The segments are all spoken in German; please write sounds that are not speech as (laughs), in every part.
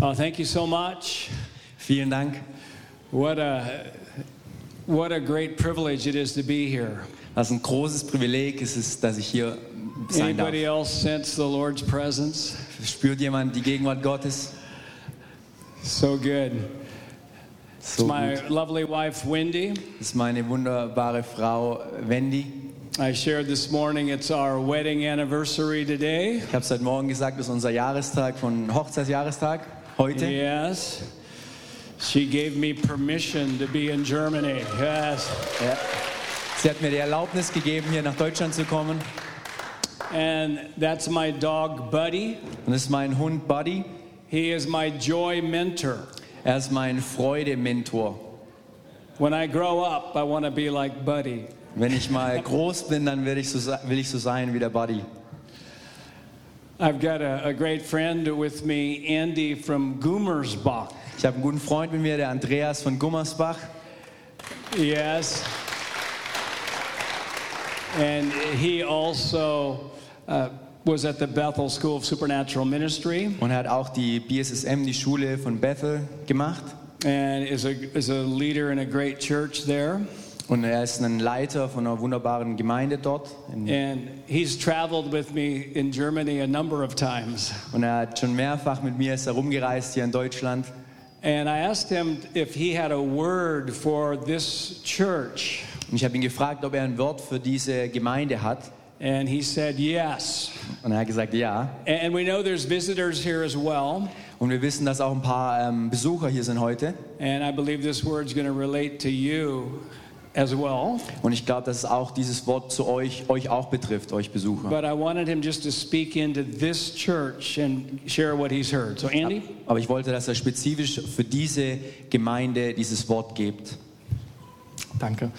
Oh, thank you so much. Vielen Dank. What a what a great privilege it is to be here. Was ein großes Privileg ist es, dass ich hier sein darf. Anybody else sense the Lord's presence? Spürt jemand die Gegenwart Gottes? So good. It's So my gut. lovely wife Wendy. Das ist meine wunderbare Frau Wendy. I shared this morning it's our wedding anniversary today. Ich habe es heute Morgen gesagt, das ist unser Jahrestag von Hochzeitsjahrestag heute. Yes. She gave me permission to be in Germany. Yes. Ja. Sie hat mir die Erlaubnis gegeben, hier nach Deutschland zu kommen. And that's my dog Buddy. Und das ist mein Hund Buddy. He is my joy mentor. Er ist mein Freude-Mentor. When I grow up, I want to be like Buddy. Wenn ich mal groß bin, dann will ich so, will ich so sein wie der Buddy. I've got a, a great friend with me, Andy from Gummersbach. Ich habe einen guten Freund mit mir, der Andreas von Gummersbach. Yes. And he also uh, was at the Bethel School of Supernatural Ministry Und er hat auch die BSSM, die Schule von Bethel, gemacht. and is a, is a leader in a great church there. Und er ist ein Leiter von einer wunderbaren Gemeinde dort. And he's traveled with me in Germany a number of times. Und er hat schon mehrfach mit mir ist herumgereist hier in Deutschland. And I asked him if he had a word for this church. Und ich habe ihn gefragt, ob er ein Wort für diese Gemeinde hat. And he said yes. Und er hat gesagt, ja. And we know there's visitors here as well. Und wir wissen, dass auch ein paar ähm, Besucher hier sind heute. And I believe this word's going to relate to you well. Und ich glaube, dass es auch dieses Wort zu euch, euch auch betrifft, euch Besucher. But I wanted him just to speak into this church and share what he's heard. So, Andy? Aber ich wollte, dass er spezifisch für diese Gemeinde dieses Wort gibt. Danke.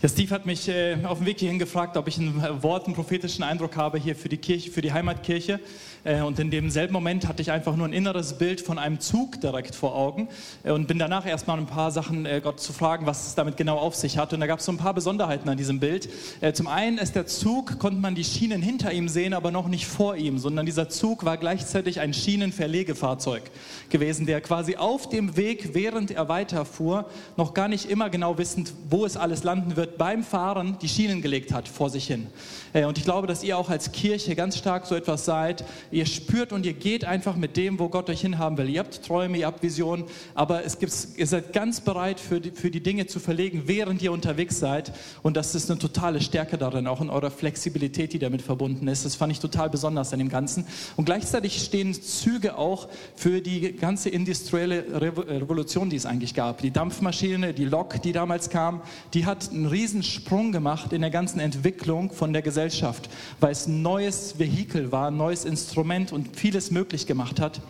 Ja, Steve hat mich äh, auf dem Weg hierhin gefragt, ob ich ein äh, Wort, einen prophetischen Eindruck habe hier für die Kirche, für die Heimatkirche. Äh, und in demselben Moment hatte ich einfach nur ein inneres Bild von einem Zug direkt vor Augen äh, und bin danach erstmal ein paar Sachen äh, Gott zu fragen, was es damit genau auf sich hat. Und da gab es so ein paar Besonderheiten an diesem Bild. Zum einen ist der Zug, konnte man die Schienen hinter ihm sehen, aber noch nicht vor ihm, sondern dieser Zug war gleichzeitig ein Schienenverlegefahrzeug gewesen, der quasi auf dem Weg, während er weiterfuhr, noch gar nicht immer genau wissend, wo es alles landen wird, beim Fahren die Schienen gelegt hat vor sich hin. Und ich glaube, dass ihr auch als Kirche ganz stark so etwas seid. Ihr spürt und ihr geht einfach mit dem, wo Gott euch hinhaben will. Ihr habt Träume, ihr habt Visionen, aber es gibt, ihr seid ganz bereit für die, für die Dinge zu verlegen, während ihr unterwegs seid. Und das ist eine totale Stärke darin, auch in eurer Flexibilität, die damit verbunden ist. Das fand ich total besonders an dem Ganzen. Und gleichzeitig stehen Züge auch für die ganze industrielle Revo- Revolution, die es eigentlich gab. Die Dampfmaschine, die Lok, die damals kam, die hat einen riesen Sprung gemacht in der ganzen Entwicklung von der Gesellschaft, weil es ein neues Vehikel war, ein neues Instrument und vieles möglich gemacht hat.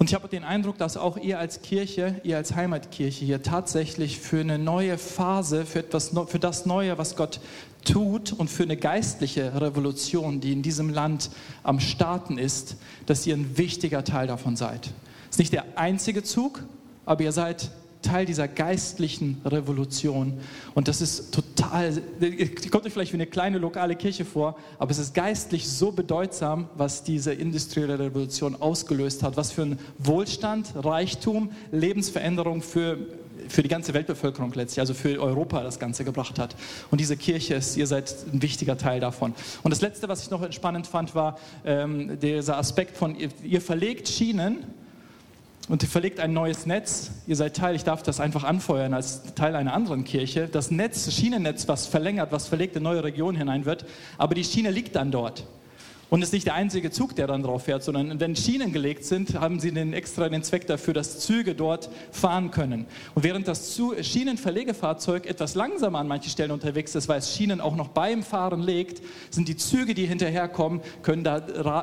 Und ich habe den Eindruck, dass auch ihr als Kirche, ihr als Heimatkirche hier tatsächlich für eine neue Phase, für, etwas, für das Neue, was Gott tut und für eine geistliche Revolution, die in diesem Land am Starten ist, dass ihr ein wichtiger Teil davon seid. Es ist nicht der einzige Zug, aber ihr seid Teil dieser geistlichen Revolution. Und das ist total, kommt euch vielleicht wie eine kleine lokale Kirche vor, aber es ist geistlich so bedeutsam, was diese industrielle Revolution ausgelöst hat, was für ein Wohlstand, Reichtum, Lebensveränderung für, für die ganze Weltbevölkerung letztlich, also für Europa das Ganze gebracht hat. Und diese Kirche ist, ihr seid ein wichtiger Teil davon. Und das Letzte, was ich noch entspannend fand, war ähm, dieser Aspekt von, ihr, ihr verlegt Schienen, und ihr verlegt ein neues Netz. Ihr seid Teil, ich darf das einfach anfeuern als Teil einer anderen Kirche. Das Netz, Schienennetz, was verlängert, was verlegt in neue Regionen hinein wird. Aber die Schiene liegt dann dort. Und es ist nicht der einzige Zug, der dann drauf fährt, sondern wenn Schienen gelegt sind, haben sie den extra den Zweck dafür, dass Züge dort fahren können. Und während das Schienenverlegefahrzeug etwas langsamer an manchen Stellen unterwegs ist, weil es Schienen auch noch beim Fahren legt, sind die Züge, die hinterherkommen, können da,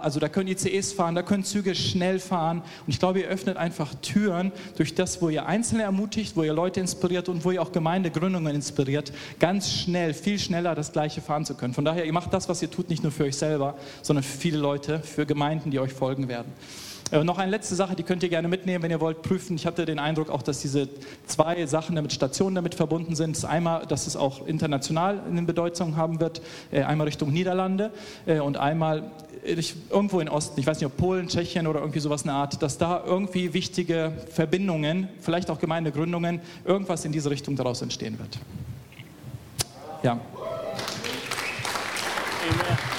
also da können ICEs fahren, da können Züge schnell fahren. Und ich glaube, ihr öffnet einfach Türen durch das, wo ihr Einzelne ermutigt, wo ihr Leute inspiriert und wo ihr auch Gemeindegründungen inspiriert, ganz schnell, viel schneller das Gleiche fahren zu können. Von daher, ihr macht das, was ihr tut, nicht nur für euch selber, sondern für viele Leute, für Gemeinden, die euch folgen werden. Äh, noch eine letzte Sache, die könnt ihr gerne mitnehmen, wenn ihr wollt, prüfen. Ich hatte den Eindruck auch, dass diese zwei Sachen damit Stationen damit verbunden sind. Einmal, dass es auch international eine Bedeutung haben wird, äh, einmal Richtung Niederlande äh, und einmal irgendwo in Osten, ich weiß nicht, ob Polen, Tschechien oder irgendwie sowas eine Art, dass da irgendwie wichtige Verbindungen, vielleicht auch Gemeindegründungen, irgendwas in diese Richtung daraus entstehen wird. Ja. Amen.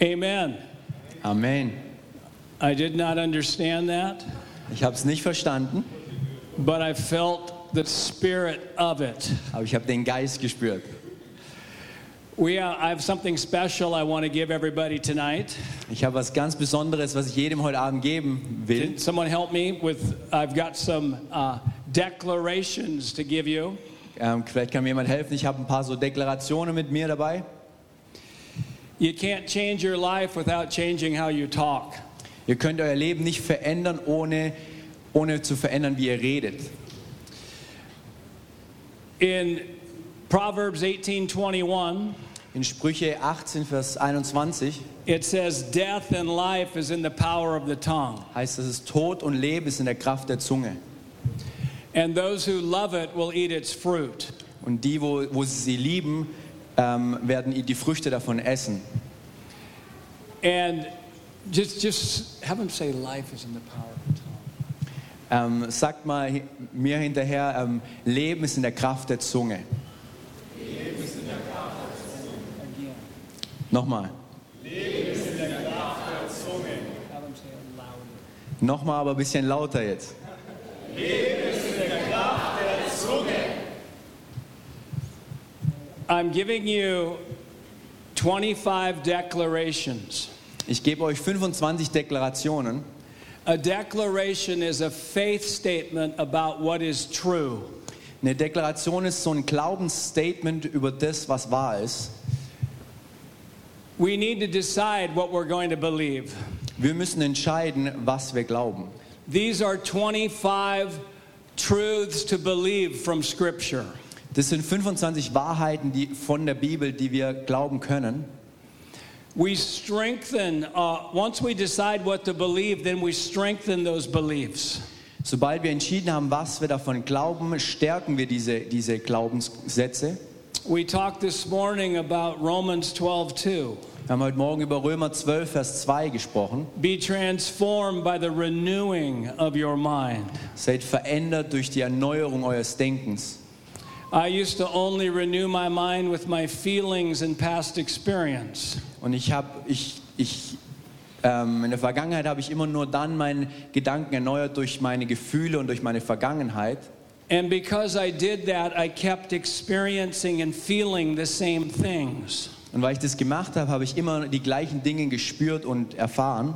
Amen. Amen. I did not understand that, Ich habe es nicht verstanden, but I felt the spirit of it. aber ich habe den Geist gespürt. We, uh, I have something special I want to give everybody tonight. Ich habe was ganz Besonderes, was ich jedem heute Abend geben will. Can someone help me with? I've got some uh, declarations to give you. Ähm, vielleicht kann mir jemand helfen. Ich habe ein paar so Deklarationen mit mir dabei. You can't change your life without changing how you talk. Ihr könnt euer Leben nicht verändern, ohne, ohne zu verändern, wie ihr redet. In Proverbs 18:21, In Sprüche 18, Vers 21 it says, "Death and life is in the power of the tongue, heißt, dass es Tod und Leben ist in der Kraft der Zunge. and those who love it will eat its fruit." Und die, wo, wo sie sie lieben, ähm, werden die Früchte davon essen. And just just have them say, "Life is in the power of the tongue." Ähm, sagt mal mir hinterher, ähm, Leben ist in der Kraft der Zunge. Nochmal. Have them say it louder. Nochmal, aber ein bisschen lauter jetzt. I'm giving you 25 declarations. Ich gebe euch 25 Deklarationen. A declaration is a faith statement about what is true. Eine Deklaration ist so ein Glaubensstatement über das, was wahr ist. We need to decide what we're going to believe. Wir müssen entscheiden, was wir glauben. These are 25 truths to believe from Scripture. Das sind 25 Wahrheiten die, von der Bibel, die wir glauben können. We strengthen, uh, once we decide what to believe, then we strengthen those beliefs. Sobald wir entschieden haben, was wir davon glauben, stärken wir diese, diese Glaubenssätze. We talked this morning about Romans 12 2. Wir haben heute Morgen über Römer 12, Vers 2 gesprochen. Be transformed by the renewing of your mind. Seid verändert durch die Erneuerung eures Denkens. I used to only renew my mind with my feelings and past experience. Und ich habe, ich, ich, ähm, in der Vergangenheit habe ich immer nur dann meinen Gedanken erneuert durch meine Gefühle und durch meine Vergangenheit. And because I did that, I kept experiencing and feeling the same things. Und weil ich das gemacht habe, habe ich immer die gleichen Dinge gespürt und erfahren.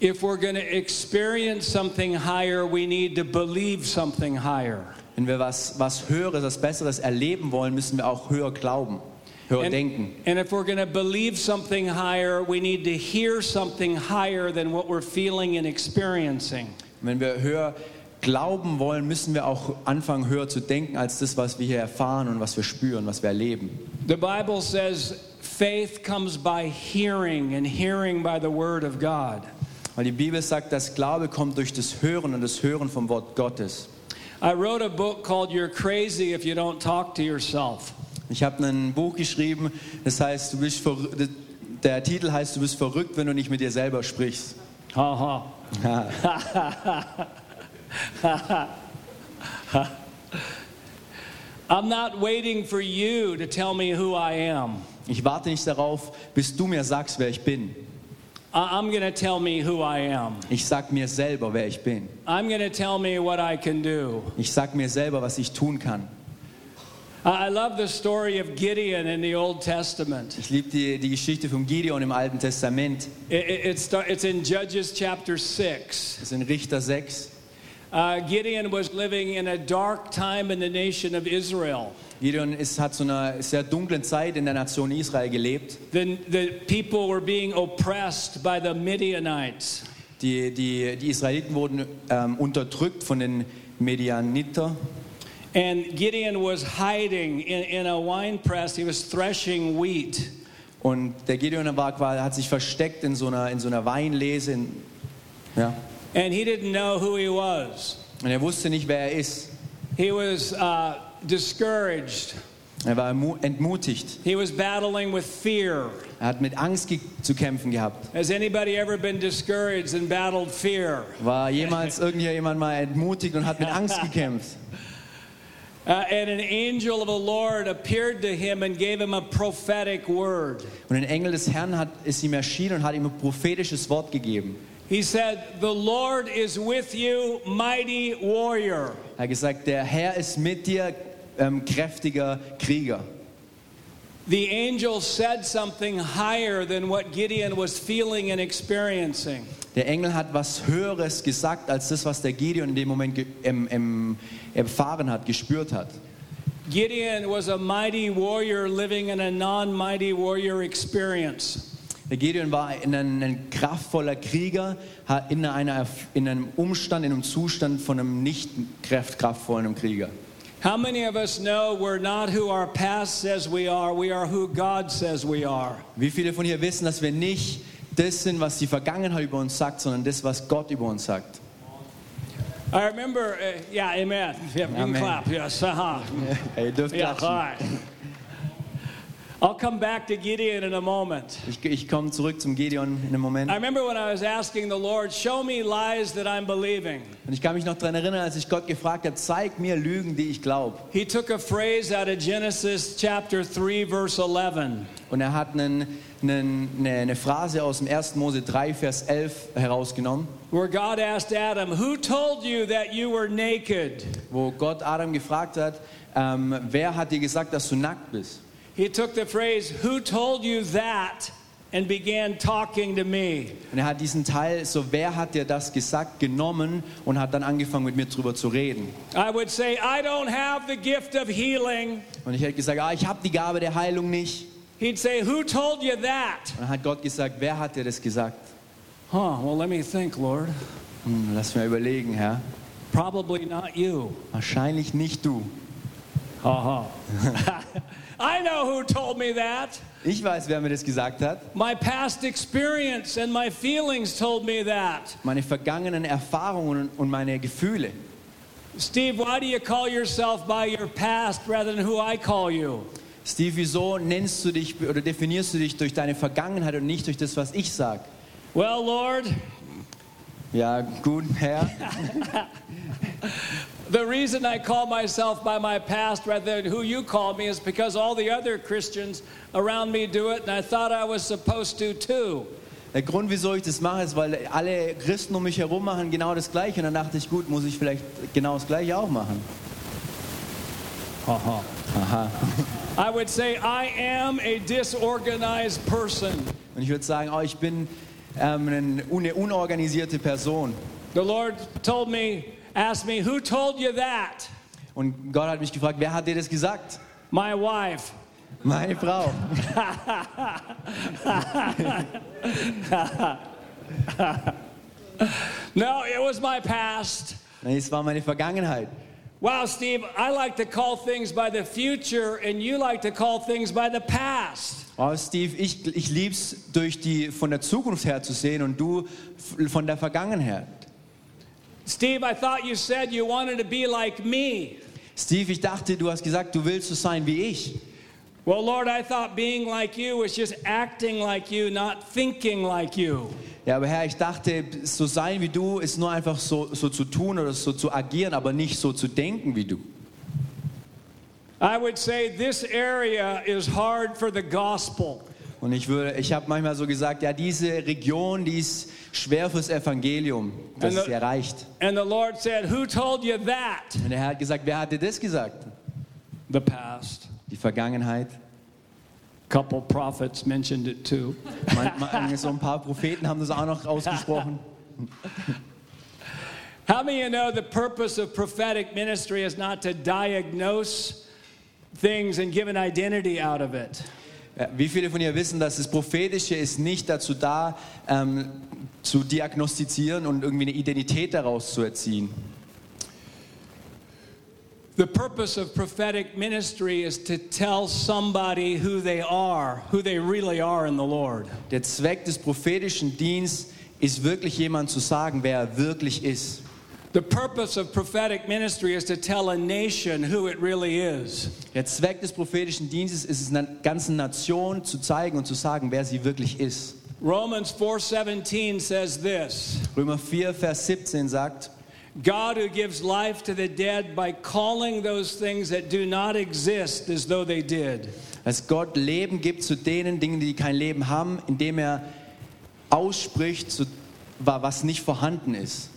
If we're going to experience something higher, we need to believe something higher. Wenn wir was, was Höheres, was Besseres erleben wollen, müssen wir auch höher glauben, höher And, denken. and if we're going to believe something higher, we need to hear something higher than what we're feeling and experiencing. Wenn wir höher glauben wollen, müssen wir auch anfangen, höher zu denken als das, was wir hier erfahren und was wir spüren, was wir erleben. The Bible says faith comes by hearing, and hearing by the Word of God. Weil die Bibel sagt, dass Glaube kommt durch das Hören und das Hören vom Wort Gottes. I wrote a book called You're Crazy If You Don't Talk to Yourself. Ich habe ein Buch geschrieben, das heißt, du bist der Titel heißt, du bist verrückt, wenn du nicht mit dir selber sprichst. Ha ha. (laughs) I'm not waiting for you to tell me who I am. Ich warte nicht darauf, bis du mir sagst, wer ich bin. I- I'm going to tell me who I am. Ich sag mir selber, wer ich bin. I'm going to tell me what I can do. Ich sag mir selber, was ich tun kann. I love the story of Gideon in the Old Testament. Ich liebe die, die Geschichte von Gideon im Alten Testament. It- it- it's, it's in Judges chapter 6. Das ist in Richter 6. Uh, Gideon was living in a dark time in the nation of Israel. Gideon ist, hat zu einer sehr dunklen Zeit in der Nation Israel gelebt. The, the people were being oppressed by the Midianites. Die, die, die Israeliten wurden ähm, unterdrückt von den Medianiter. And Gideon was hiding in, in a wine press. He was threshing wheat. Und der Gideon war, hat sich versteckt in so einer, in so einer Weinlese. In, ja. And he didn't know who he was. Und er wusste nicht, wer er ist. He was uh, discouraged. Er war entmutigt. He was battling with fear. Er hat mit Angst zu kämpfen gehabt. Has anybody ever been discouraged and battled fear? War jemals irgendjemand mal entmutigt und hat mit Angst gekämpft? (laughs) Uh, and an angel of the Lord appeared to him and gave him a prophetic word. Und ein Engel des Herrn hat, ist ihm erschienen und hat ihm ein prophetisches Wort gegeben. He said, The Lord is with you, mighty warrior. Er hat gesagt, der Herr ist mit dir, ähm, kräftiger Krieger. The angel said something higher than what Gideon was feeling and experiencing. Der Engel hat was Höheres gesagt als das, was der Gideon in dem Moment ähm, ähm, erfahren hat, gespürt hat. Gideon was a mighty warrior living in a non mighty warrior experience. Der Gideon war ein, ein, kraftvoller Krieger in, einer, in einem Umstand, in einem Zustand von einem nicht kraft- kraftvollen Krieger. How many of us know we're not who our past says we are, we are who God says we are? Wie viele von hier wissen, dass wir nicht das sind, was die Vergangenheit über uns sagt, sondern das, was Gott über uns sagt? I remember, uh, yeah, amen. Yeah, you can Amen. clap, yes, uh-huh. Ihr dürft Yeah, all klatschen. right. I'll come back to Gideon in a moment. Ich, ich komme zurück zum Gideon in einem Moment. I remember when I was asking the Lord, show me lies that I'm believing. Und ich kann mich noch daran erinnern, als ich Gott gefragt habe, zeig mir Lügen, die ich glaube. He took a phrase out of Genesis chapter 3, verse 11. Und er hat einen, einen, eine, eine Phrase aus dem 1. Mose 3, Vers 11 herausgenommen, where God asked Adam, Who told you that you were naked? wo Gott Adam gefragt hat, ähm, wer hat dir gesagt, dass du nackt bist? He took the phrase, Who told you that? and began talking to me. Und er hat diesen Teil, so wer hat dir das gesagt, genommen und hat dann angefangen mit mir drüber zu reden. I would say, I don't have the gift of healing. Und ich hätte gesagt, ah, ich habe die Gabe der Heilung nicht. He'd say, Who told you that? Und dann hat Gott gesagt, wer hat dir das gesagt? Huh, well, let me think, Lord. Hm, lass mir überlegen, Herr. Probably not you. Wahrscheinlich nicht du. Uh-huh. (laughs) I know who told me that. Ich weiß, wer mir das gesagt hat. My past experience and my feelings told me that. Meine vergangenen Erfahrungen und meine Gefühle. Steve, why do you call yourself by your past rather than who I call you? Steve, wieso nennst du dich oder definierst du dich durch deine Vergangenheit und nicht durch das, was ich sage? Well, Lord, Ja, gut, Herr. (laughs) the reason I call myself by my past rather than who you call me is because all the other Christians around me do it, and I thought I was supposed to too. Der Grund, wieso ich das mache, ist, weil alle Christen um mich herum machen genau das Gleiche. Und dann dachte ich, gut, muss ich vielleicht genau das Gleiche auch machen. Aha. Aha. I would say I am a disorganized person. Und ich würde sagen, oh, ich bin ähm, eine unorganisierte Person. The Lord told me, asked me, who told you that? Und Gott hat mich gefragt, wer hat dir das gesagt? My wife. Meine Frau. (laughs) No, it was my past. Nee, es war meine Vergangenheit. Wow, Steve, I like to call things by the future, and you like to call things by the past. Oh, Steve, ich, ich lieb's durch die, von der Zukunft her zu sehen und du von der Vergangenheit. Steve, I thought you said you wanted to be like me. Steve, ich dachte, du hast gesagt, du willst so sein wie ich. Well, Lord, I thought being like you was just acting like you, not thinking like you. Ja, aber Herr, ich dachte, so sein wie du ist nur einfach so, so zu tun oder so zu agieren, aber nicht so zu denken wie du. I would say this area is hard for the gospel. Und ich würde, ich habe manchmal so gesagt, ja, diese Region, die ist schwer fürs Evangelium, dass sie erreicht. And the Lord said, Who told you that? Und der Herr hat gesagt, wer hat dir das gesagt? The past. Die Vergangenheit. couple prophets mentioned it too. (laughs) Man, so ein paar Propheten haben das auch noch ausgesprochen. (laughs) How many of you know the purpose of prophetic ministry is not to diagnose things and give an identity out of it? Ja, Wie viele von ihr wissen, dass das Prophetische ist nicht dazu da, ähm, zu diagnostizieren und irgendwie eine Identität daraus zu erziehen? The purpose of prophetic ministry is to tell somebody who they are, who they really are in the Lord. Der Zweck des prophetischen Dienstes ist wirklich jemand zu sagen, wer er wirklich ist. Der Zweck des prophetischen Dienstes ist es, einer ganzen Nation zu zeigen und zu sagen, wer sie wirklich ist. Romans 4:17 says this. Römer 4, Vers 17 sagt, God who gives life to the dead by calling those things that do not exist as though they did. dass Gott Leben gibt zu denen Dingen, die kein Leben haben, indem er ausspricht, zu, wa- was nicht vorhanden ist.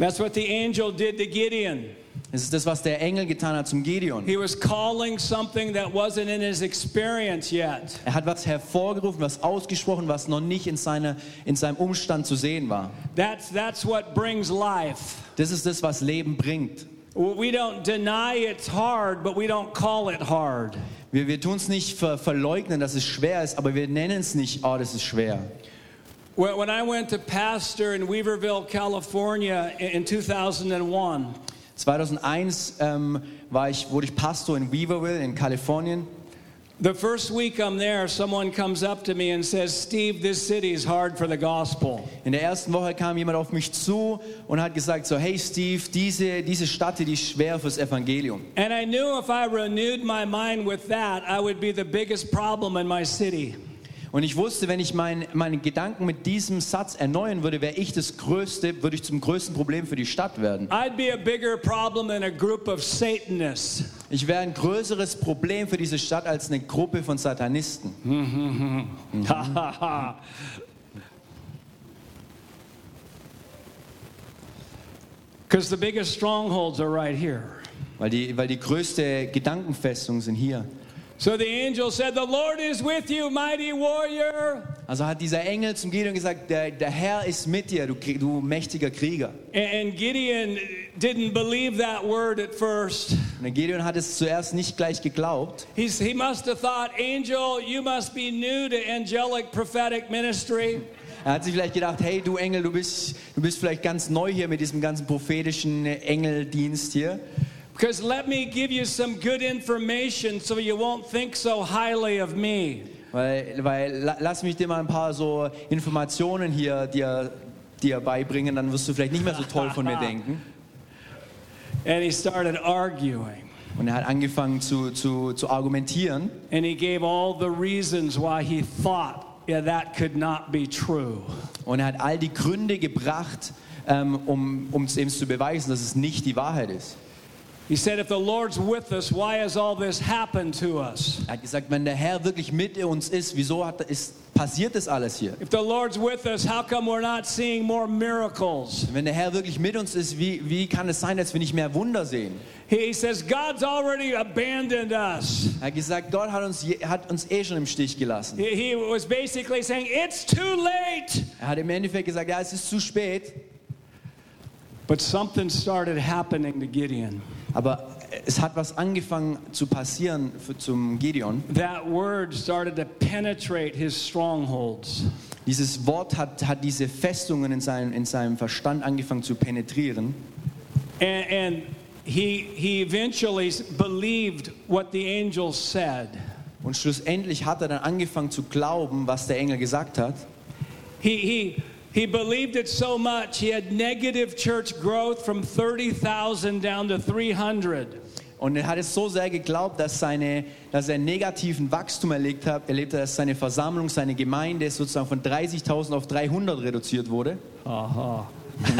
That's what the angel did to Gideon. Das ist das, was der Engel getan hat zum Gideon. He was calling something that wasn't in his experience yet. Er hat was hervorgerufen, was ausgesprochen, was noch nicht in, seiner, in seinem Umstand zu sehen war. That's, that's what brings life. Das ist das, was Leben bringt. We don't deny it's hard, but we don't call it hard. Wir, wir tun es nicht ver, verleugnen, dass es schwer ist, aber wir nennen es nicht, oh, das ist schwer. When I went to pastor in Weaverville, California in in 2001, 2001 ähm, war ich, wurde ich Pastor in Weaverville in Kalifornien. the first week I'm there, someone comes up to me and says, Steve, this city is hard for the gospel. In der ersten Woche kam jemand auf mich zu und hat gesagt so, hey Steve, diese, diese Stadt, die ist schwer fürs Evangelium. And I knew if I renewed my mind with that, I would be the biggest problem in my city. Und ich wusste, wenn ich mein, meine Gedanken mit diesem Satz erneuern würde, wäre ich das größte, würde ich zum größten Problem für die Stadt werden. I'd be a bigger problem than a group of Satanists. Ich wäre ein größeres Problem für diese Stadt als eine Gruppe von Satanisten. (laughs) Because the biggest strongholds are right here. Weil die, weil die größte Gedankenfestung sind hier. So the angel said, The Lord is with you, mighty warrior. Also hat dieser Engel zum Gideon gesagt, der, der Herr ist mit dir, du, du mächtiger Krieger. And Gideon didn't believe that word at first. Und Gideon hat es zuerst nicht gleich geglaubt. He's, he must have thought, Angel, you must be new to angelic prophetic ministry. Er hat sich vielleicht gedacht, hey du Engel, du bist, du bist vielleicht ganz neu hier mit diesem ganzen prophetischen Engeldienst hier. Because let me give you some good information so you won't think so highly of me. Weil, weil la- lass mich dir mal ein paar so Informationen hier dir, dir beibringen, dann wirst du vielleicht nicht mehr so toll von mir (laughs) denken. And he started arguing. Und er hat angefangen zu, zu, zu argumentieren And he gave all the reasons why he thought yeah, that could not be true. und er hat all die Gründe gebracht, ähm, um um es eben zu beweisen, dass es nicht die Wahrheit ist. He said, if the Lord's with us, why has all this happened to us? Er hat gesagt, wenn der Herr wirklich mit uns ist, wieso hat, ist, passiert das alles hier? If the Lord's with us, how come we're not seeing more miracles? Wenn der Herr wirklich mit uns ist, wie, wie kann es sein, dass wir nicht mehr Wunder sehen? He says, God's already abandoned us. Er hat gesagt, Gott hat uns, hat uns eh schon im Stich gelassen. He, he was basically saying, it's too late. Er hat im Endeffekt gesagt, ja, es ist zu spät. But something started happening to Gideon. Aber es hat was angefangen zu passieren für, zum Gideon. That word started to penetrate his strongholds. Dieses Wort hat, hat diese Festungen in seinem, in seinem Verstand angefangen zu penetrieren. And, and he, he eventually believed what the angel said. Und schlussendlich hat er dann angefangen zu glauben, was der Engel gesagt hat. He, he, he believed it so much, he had negative church growth from 30,000 down to 300. Und er hat es so sehr geglaubt, dass, seine, dass er negativen Wachstum erlebt hat, erlebt hat, dass seine Versammlung, seine Gemeinde sozusagen von 30.000 auf 300 reduziert wurde. Uh-huh. (laughs)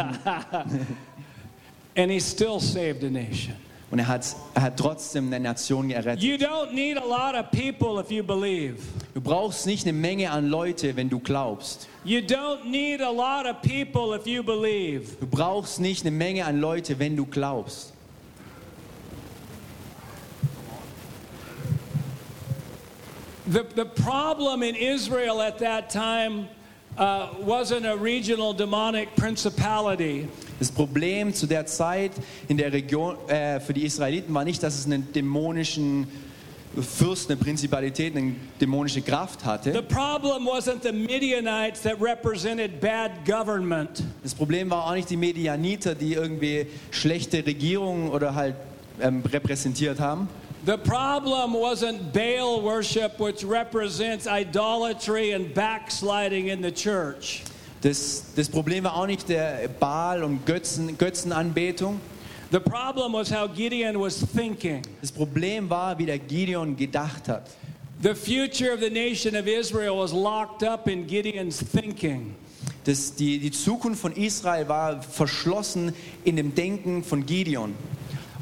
and he still saved a nation. Und er hat, er hat trotzdem eine Nation gerettet. You don't need a lot of people if you believe. Du brauchst nicht eine Menge an Leute, wenn du glaubst. You don't need a lot of people if you believe. Du brauchst nicht eine Menge an Leute, wenn du glaubst. The, the problem in Israel at that time uh, wasn't a regional demonic principality. Das Problem zu der Zeit in der Region äh, für die Israeliten war nicht, dass es einen dämonischen Fürst, eine Prinzipalität, eine dämonische Kraft The hatte. problem wasn't the Midianites that represented bad government. Das Problem war auch nicht die Medianiter, die irgendwie schlechte Regierungen oder halt ähm, repräsentiert haben. The problem wasn't Baal worship, which represents idolatry and backsliding in the church. Das, das Problem war auch nicht der Baal und Götzen, Götzenanbetung. The problem was how Gideon was thinking. Das Problem war, wie der Gideon gedacht hat. The future of the nation of Israel was locked up in Gideon's thinking. Das, die, die Zukunft von Israel war verschlossen in dem Denken von Gideon.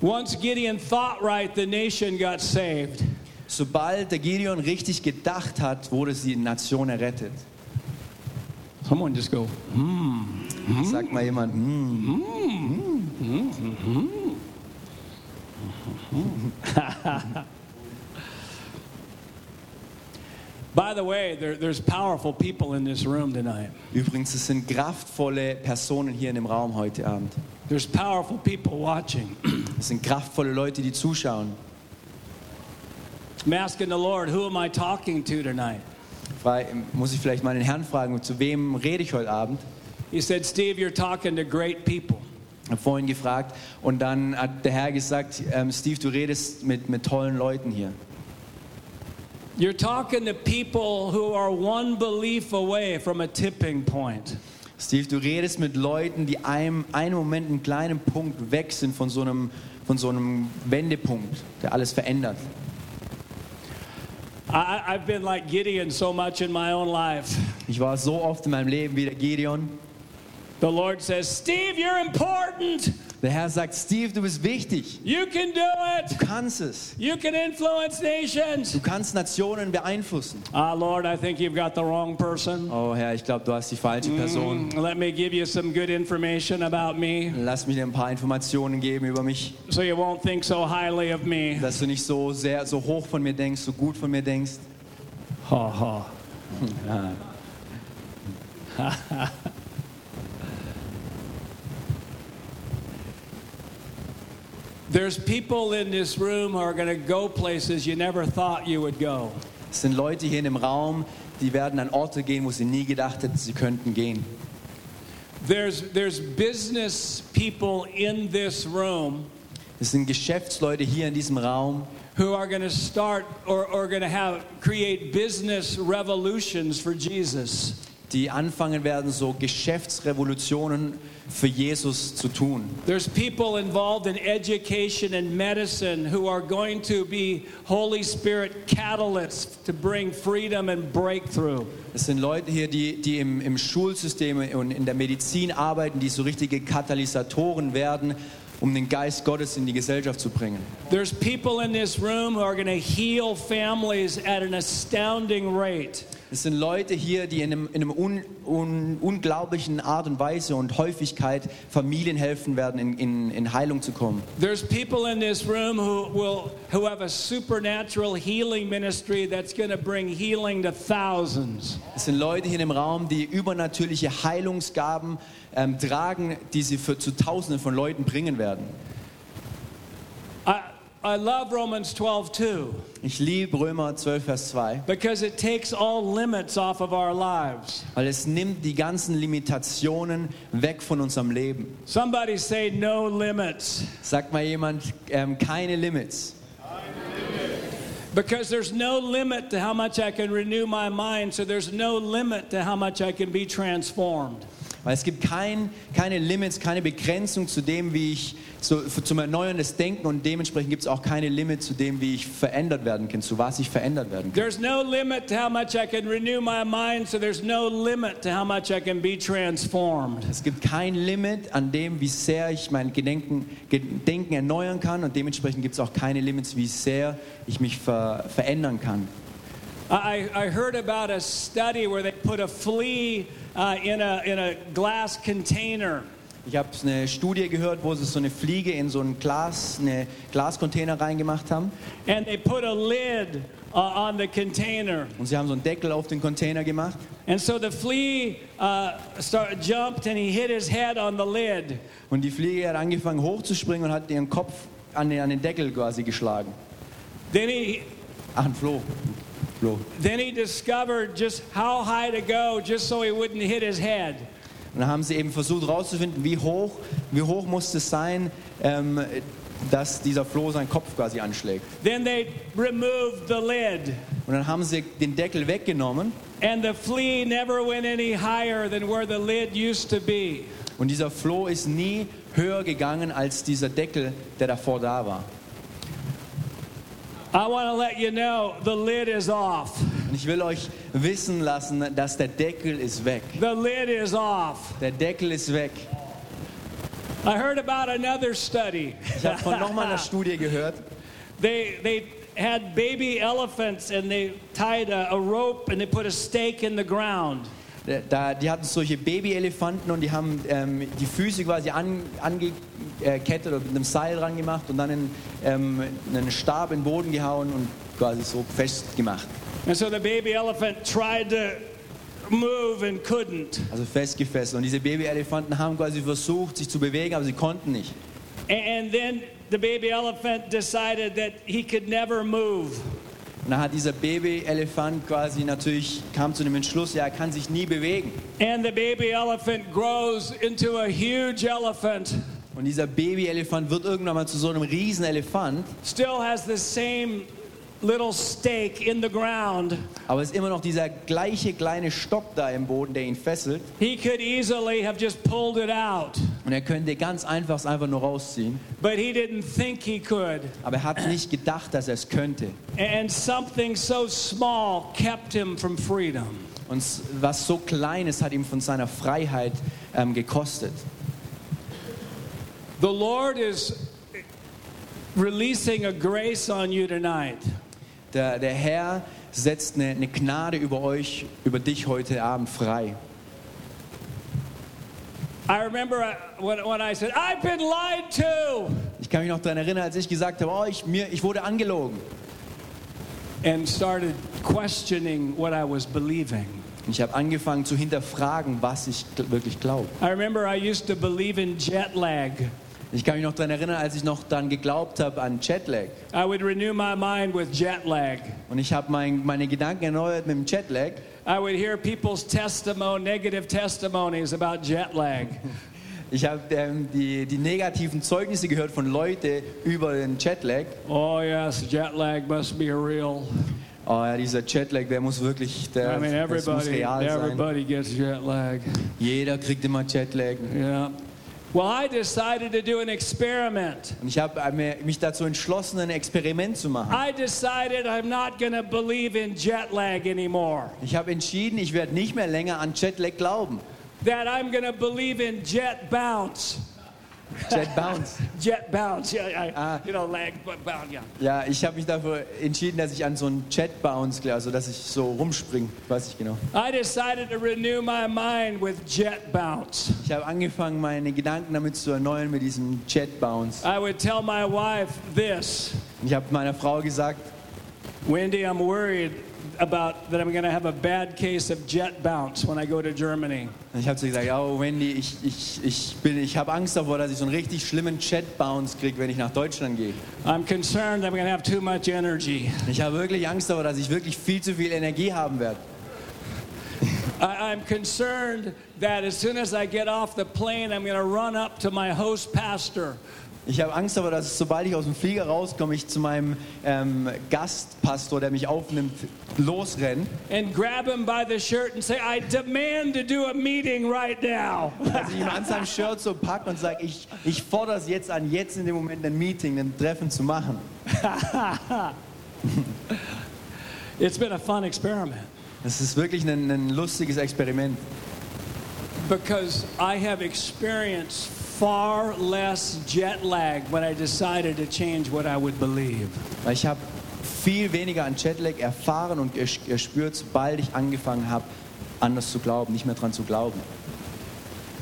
Once Gideon thought right, the nation got saved. Sobald der Gideon richtig gedacht hat, wurde die Nation errettet. Someone just go, Sagt mal jemand, hm, (laughs) (laughs) By the way, there, there's powerful people in this room tonight. übrigens, es sind kraftvolle Personen hier in dem Raum heute Abend. There's powerful people watching. Es sind kraftvolle Leute, die zuschauen. I'm asking the Lord, who am I talking to tonight? Muss ich vielleicht mal den Herrn fragen, zu wem rede ich heute Abend? He said, Steve, you're talking to great people. Habe vorhin gefragt und dann hat der Herr gesagt, ähm, Steve, du redest mit, mit tollen Leuten hier. You're talking to people who are one belief away from a tipping point. Steve, du redest mit Leuten, die einem, einen Moment, einen kleinen Punkt weg sind von so einem, von so einem Wendepunkt, der alles verändert. I, I've been like Gideon so much in my own life. Ich war so oft in meinem Leben wie der Gideon. The Lord says, Steve, you're important. Der Herr sagt, Steve, du bist wichtig. You can do Du it. kannst es. You can influence nations. Du kannst Nationen beeinflussen. Ah, Lord, I think you've got the wrong person. Oh Herr, ich glaube, du hast die falsche Person. Let me give you some good information about me Lass mich dir ein paar Informationen geben über mich, so you won't think so highly of me. dass du nicht so sehr, so hoch von mir denkst, so gut von mir denkst. Ha ha. (laughs) There's people in this room who are going to go places you never thought you would go. Es sind Leute hier in dem Raum, die werden an Orte gehen, wo sie nie gedacht hätten, sie könnten gehen. There's, there's business people in this room Es sind Geschäftsleute hier in diesem Raum, who are going to start or, or going to have create business revolutions for Jesus. die anfangen werden, so Geschäftsrevolutionen für Jesus zu tun. There's people involved in education and medicine who are going to be Holy Spirit catalysts to bring freedom and breakthrough. Es sind Leute hier, die, die im, im Schulsystem und in der Medizin arbeiten, die so richtige Katalysatoren werden, um den Geist Gottes in die Gesellschaft zu bringen. There's people in this room who are going to heal families at an astounding rate. Es sind Leute hier, die in einem, in einem un, un, unglaublichen Art und Weise und Häufigkeit Familien helfen werden, in, in, in Heilung zu kommen. There's people in this room who will who have a supernatural healing ministry that's going to bring healing to thousands. Es sind Leute hier dem Raum, die übernatürliche Heilungsgaben ähm, tragen, die sie für, zu Tausenden von Leuten bringen werden. I love Romans 12 too Ich liebe Römer 12, Vers 2, because it takes all limits off of our lives. weil es nimmt die ganzen Limitationen weg von unserem Leben. Somebody say no limits Sagt mal jemand, ähm, keine Limits. because there's no limit to how much I can renew my mind, so there's no limit to how much I can be transformed. Weil es gibt kein, keine Limits, keine Begrenzung zu dem, wie ich zu, zum Erneuern des Denken und dementsprechend gibt es auch keine Limit zu dem, wie ich verändert werden kann, zu was ich verändert werden kann. There's no limit to how much I can renew my mind, so there's no limit to how much I can be transformed. Es gibt kein Limit an dem, wie sehr ich mein Gedenken, Gedenken erneuern kann und dementsprechend gibt es auch keine Limits, wie sehr ich mich ver, verändern kann. I, I heard about a study where they put a flea uh, in, a, in a glass container. Ich habe eine Studie gehört, wo sie so eine Fliege in so ein Glas, eine Glascontainer reingemacht haben And they put a lid uh, on the container. und sie haben so einen Deckel auf den Container gemacht And so the flea uh, start, jumped and he hit his head on the lid. und die Fliege hat angefangen hochzuspringen und hat ihren Kopf an den, an den Deckel quasi geschlagen. Then he, Ach, ein Floh. Floh. then he discovered just how high to go just so he wouldn't hit his head. Und dann haben sie eben versucht herauszufinden, wie hoch, wie hoch muss es sein, ähm, dass dieser Floh seinen Kopf quasi anschlägt. Then they removed the lid. Und dann haben sie den Deckel weggenommen And the flea never went any higher than where the lid used to be. und dieser Floh ist nie höher gegangen als dieser Deckel, der davor da war. I want to let you know the lid is off. Und ich will euch wissen lassen, dass der Deckel ist weg. The lid is off. Der Deckel ist weg. I heard about another study. Ich habe von nochmal einer (laughs) Studie gehört. they they had baby elephants and they tied a, a rope and they put a stake in the ground. Da, die hatten solche Babyelefanten und die haben ähm, die Füße quasi an, angekettet oder mit einem Seil dran gemacht und dann in, ähm, einen Stab in den Boden gehauen und quasi so festgemacht. And so the baby elephant tried to move and couldn't. Also festgefesselt. Und diese Babyelefanten haben quasi versucht, sich zu bewegen, aber sie konnten nicht. And then the baby elephant decided that he could never move. Und dann hat dieser Babyelefant quasi natürlich, kam zu dem Entschluss, ja, er kann sich nie bewegen. And the baby elephant grows into a huge elephant, Und dieser Babyelefant wird irgendwann mal zu so einem riesen Elefant, still has the same little stake in the ground. aber es ist immer noch dieser gleiche kleine Stock da im Boden, der ihn fesselt. He could easily have just pulled it out, Und er könnte ganz einfach es einfach nur rausziehen. but he didn't think he could. Aber er hat nicht gedacht, dass er es könnte. And something so small kept him from freedom. Und was so Kleines hat ihm von seiner Freiheit ähm, gekostet. The Lord is releasing a grace on you tonight. Der, der Herr setzt eine, eine Gnade über euch, über dich heute Abend frei. I remember when, when I said, I've been lied to, Ich kann mich noch daran erinnern, als ich gesagt habe, oh, ich, mir, ich wurde angelogen. and started questioning what I was believing. Und ich habe angefangen zu hinterfragen, was ich wirklich glaube. I remember I used to believe in jet lag. Ich kann mich noch daran erinnern, als ich noch dann geglaubt habe an Jetlag. I would renew my mind with jet lag. Und ich habe mein, meine Gedanken erneuert mit dem Jetlag. I would hear people's testimony, negative testimonies about jet lag. (laughs) Ich habe ähm, die, die negativen Zeugnisse gehört von Leuten über den Jetlag. Oh yes, jet lag must be real. Oh ja, dieser Jetlag, der muss wirklich, der, I mean, das muss everybody, real sein. gets jet lag. Jeder kriegt immer Jetlag. Yeah. Well, I decided to do an experiment. Und ich habe äh, mich dazu entschlossen, ein Experiment zu machen. I decided I'm not going to believe in jet lag anymore. Ich habe entschieden, ich werde nicht mehr länger an Jetlag glauben. That I'm going to believe in jet bounce. Jet Bounce. (laughs) Jet bounce. Yeah, I, Ah. you know, lag, bounce. Yeah. Ja, ich habe mich dafür entschieden, dass ich an so einen Jet Bounce, also dass ich so rumspringe, weiß ich genau. I decided to renew my mind with jet bounce. Ich habe angefangen, meine Gedanken damit zu erneuern mit diesem Jet Bounce. I would tell my wife this ich habe meiner Frau gesagt, Wendy, I'm worried about that I'm going to have a bad case of jet bounce when I go to Germany. ich habe zu gesagt, oh Wendy, ich, ich, ich, bin- ich habe Angst davor, dass ich so einen richtig schlimmen Jet Bounce kriege, wenn ich nach Deutschland gehe. I'm concerned I'm going to have too much energy. Ich habe wirklich Angst davor, dass ich wirklich viel zu viel Energie haben werde. I, I'm concerned that as soon as I get off the plane, I'm going to run up to my host pastor Ich habe Angst davor, dass sobald ich aus dem Flieger rauskomme, ich zu meinem ähm, Gastpastor, der mich aufnimmt, losrenne. and grab him by the shirt and say, I demand to do a meeting right now. (laughs) Dass ich ihn an seinem Shirt so packe und sage, ich, ich fordere es jetzt an, jetzt in dem Moment ein Meeting, ein Treffen zu machen. (laughs) It's been a fun experiment Das ist wirklich ein, ein lustiges Experiment. because I have experienced far less jet lag when I decided to change what I would believe. Weil ich habe viel weniger an Jetlag erfahren und ges- gespürt, sobald ich angefangen habe, anders zu glauben, nicht mehr dran zu glauben.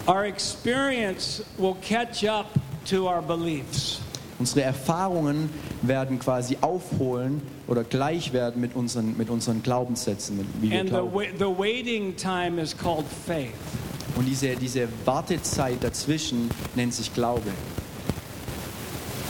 Our experience will catch up to our beliefs. Unsere Erfahrungen werden quasi aufholen oder gleich werden mit unseren, mit unseren Glaubenssätzen, mit- wie wir And the, glauben. wa- the waiting time is called faith. Und diese, diese Wartezeit dazwischen nennt sich Glaube.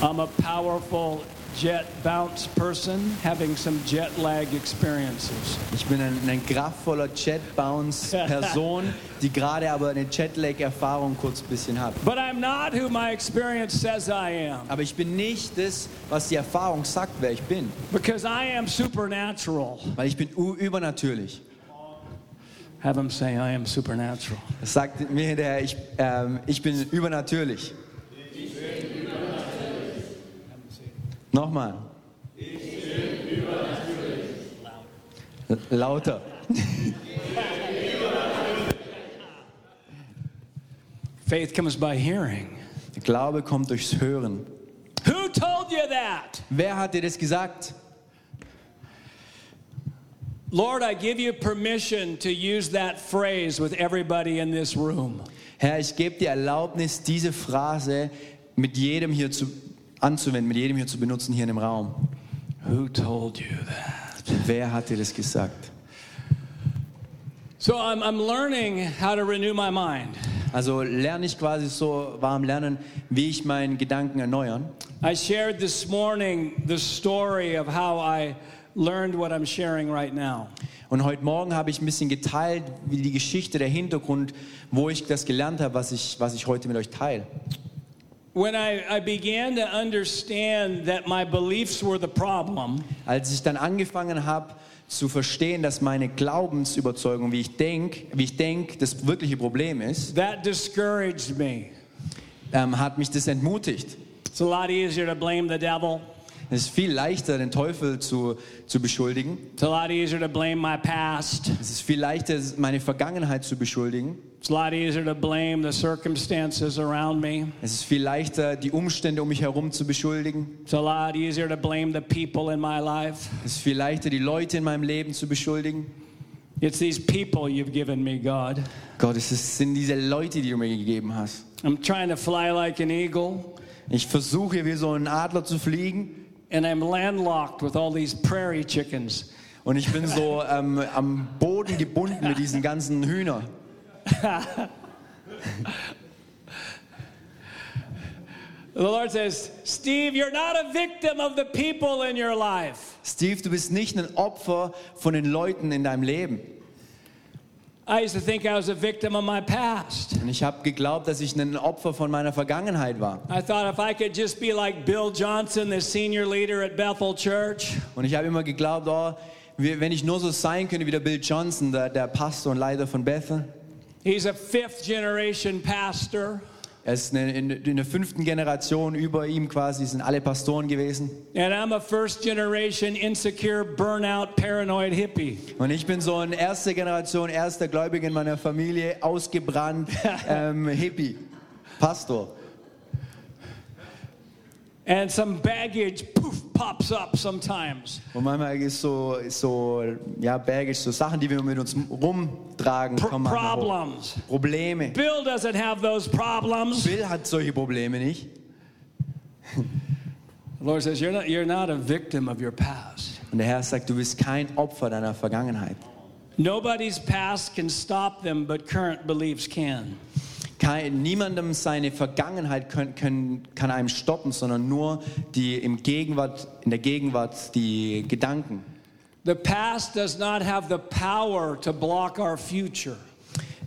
I'm a powerful jet bounce person having some jet lag experiences. Ich bin ein, ein kraftvoller Jet-Bounce-Person, (laughs) die gerade aber eine Jetlag-Erfahrung kurz ein bisschen hat. But I'm not who my experience says I am Aber ich bin nicht das, was die Erfahrung sagt, wer ich bin. because I am supernatural. Weil ich bin übernatürlich. Have him say, I am supernatural. Sagt mir der ich, ähm, ich bin übernatürlich. Nochmal. Lauter. Faith comes by hearing. Glaube kommt durchs Hören. Who told you that? Wer hat dir das gesagt? Lord, I give you permission to use that phrase with everybody in this room. Herr, ich gebe dir Erlaubnis, diese Phrase mit jedem hier zu, anzuwenden, mit jedem hier zu benutzen, hier in dem Raum. Who told you that? Wer hat dir das gesagt? So I'm, I'm learning how to renew my mind. Also lerne ich quasi so warm lernen, wie ich meinen Gedanken erneuern. I shared this morning the story of how I learned what I'm sharing right now. Und heute Morgen habe ich ein bisschen geteilt, wie die Geschichte, der Hintergrund, wo ich das gelernt habe, was ich, was ich heute mit euch teile. When I, I began to understand that my beliefs were the problem, Als ich dann angefangen habe zu verstehen, dass meine Glaubensüberzeugung, wie ich denke, wie ich denke, das wirkliche Problem ist, that discouraged me. ähm, hat mich das entmutigt. It's a lot easier to blame the devil. Es ist viel leichter, den Teufel zu, zu beschuldigen. It's a lot easier to blame my past. Es ist viel leichter, meine Vergangenheit zu beschuldigen. It's a lot easier to blame the circumstances around me. Es ist viel leichter, die Umstände um mich herum zu beschuldigen. It's a lot easier to blame the people in my life. Es ist viel leichter, die Leute in meinem Leben zu beschuldigen. It's these people you've given me, God. Gott, es sind diese Leute, die du mir gegeben hast. I'm trying to fly like an eagle, Ich versuche wie so ein Adler zu fliegen and I'm landlocked with all these prairie chickens. und ich bin so ähm, am Boden gebunden mit diesen ganzen Hühnern. (laughs) The Lord says, Steve, you're not a victim of the people in your life. Steve, du bist nicht ein Opfer von den Leuten in deinem Leben. I used to think I was a victim of my past. Und ich habe geglaubt, dass ich ein Opfer von meiner Vergangenheit war. I thought if I could just be like Bill Johnson, the senior leader at Bethel Church, Und ich habe immer geglaubt, oh, wenn ich nur so sein könnte wie der Bill Johnson, der, der Pastor und Leiter von Bethel. he's a fifth generation pastor, Er ist in, der fünften Generation über ihm quasi, sind alle Pastoren gewesen. and I'm a first generation insecure, burnout, paranoid hippie. Und ich bin so ein erste Generation, erster Gläubiger in meiner Familie, ausgebrannt, (laughs) ähm, Hippie, Pastor. And some baggage poof pops up sometimes. Und manchmal ist so, so ja, Baggage, so Sachen, die wir mit uns rumtragen, Pr- kommen manchmal hoch. problems. Probleme. Bill doesn't have those problems. Bill hat solche Probleme nicht. The Lord says, You're not, you're not a victim of your past. Und der Herr sagt, du bist kein Opfer deiner Vergangenheit. Nobody's past can stop them, but current beliefs can. Kein, niemandem seine Vergangenheit können, können, kann einem stoppen, sondern nur die im Gegenwart, in der Gegenwart die Gedanken. The past does not have the power to block our future,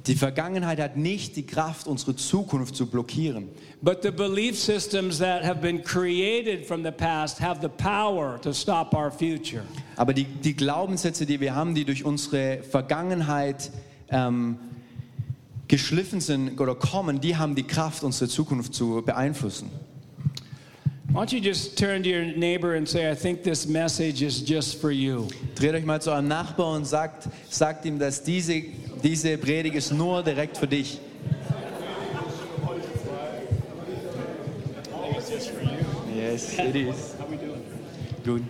Die Vergangenheit hat nicht die Kraft, unsere Zukunft zu blockieren. but the belief systems that have been created from the past have the power to stop our future. Aber die, die Glaubenssätze, die wir haben, die durch unsere Vergangenheit ähm, geschliffen sind oder kommen, die haben die Kraft, unsere Zukunft zu beeinflussen. Dreht euch mal zu eurem Nachbar und sagt, sagt ihm, dass diese, diese Predigt ist nur direkt für dich. Yes, it is. How we doing? Good.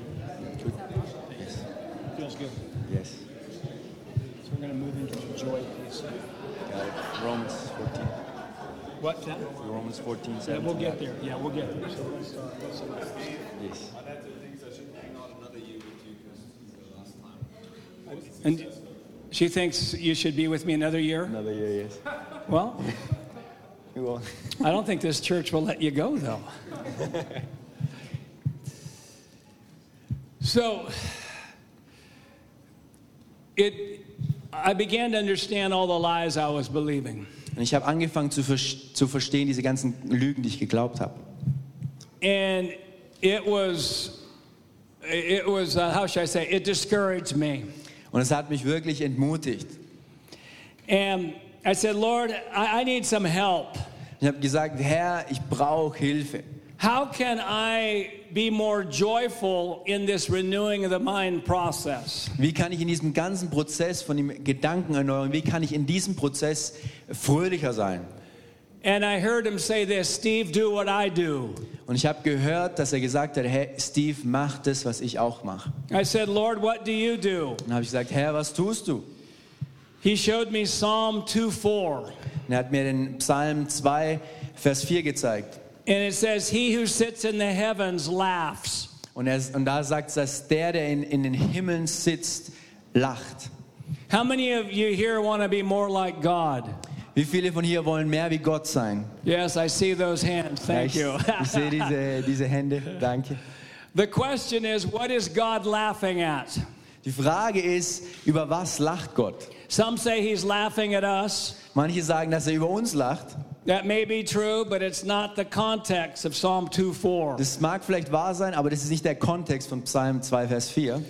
Feels good. Yes. So Romans 14. What? That? Romans 14, Yeah, we'll get there. Yeah, we'll get there. So let's start. Let's start. Yes. And she thinks you should be with me another year. Another year, yes. Well, (laughs) You will. I don't think this church will let you go, though. (laughs) So it I began to understand all the lies I was believing. Und ich habe angefangen zu, ver- zu verstehen, diese ganzen Lügen, die ich geglaubt habe. And it was it was uh, how should I say it discouraged me. Und es hat mich wirklich entmutigt. And I said, Lord, I, I need some help. Ich habe gesagt, Herr, ich brauche Hilfe. How can I be more joyful in this renewing of the mind process? Wie kann ich in diesem ganzen Prozess von dem Gedankenerneuerung, wie kann ich in diesem Prozess fröhlicher sein? And I heard him say this Steve, do what I do. Und ich habe gehört, dass er gesagt hat, hey, Steve, mach das, was ich auch mache. I said, Lord, what do you do? Dann habe ich gesagt, Herr, was tust du? He showed me Psalm 2 4. Und er hat mir den Psalm 2, Vers 4 gezeigt. And it says, He who sits in the heavens laughs. Und, er, und da sagt es, dass der, der in, in den Himmeln sitzt, lacht. How many of you here want to be more like God? Wie viele von hier wollen mehr wie Gott sein? Yes, I see those hands. Thank ich, you. (laughs) ich sehe diese, diese Hände. Danke. the question is, what is God laughing at? Die Frage ist, über was lacht Gott? Some say He's laughing at us. Manche sagen, dass er über uns lacht. That may be true, but it's not the context of Psalm 2 4. Das mag vielleicht wahr sein, aber das ist nicht der Kontext von Psalm 2, Vers 4.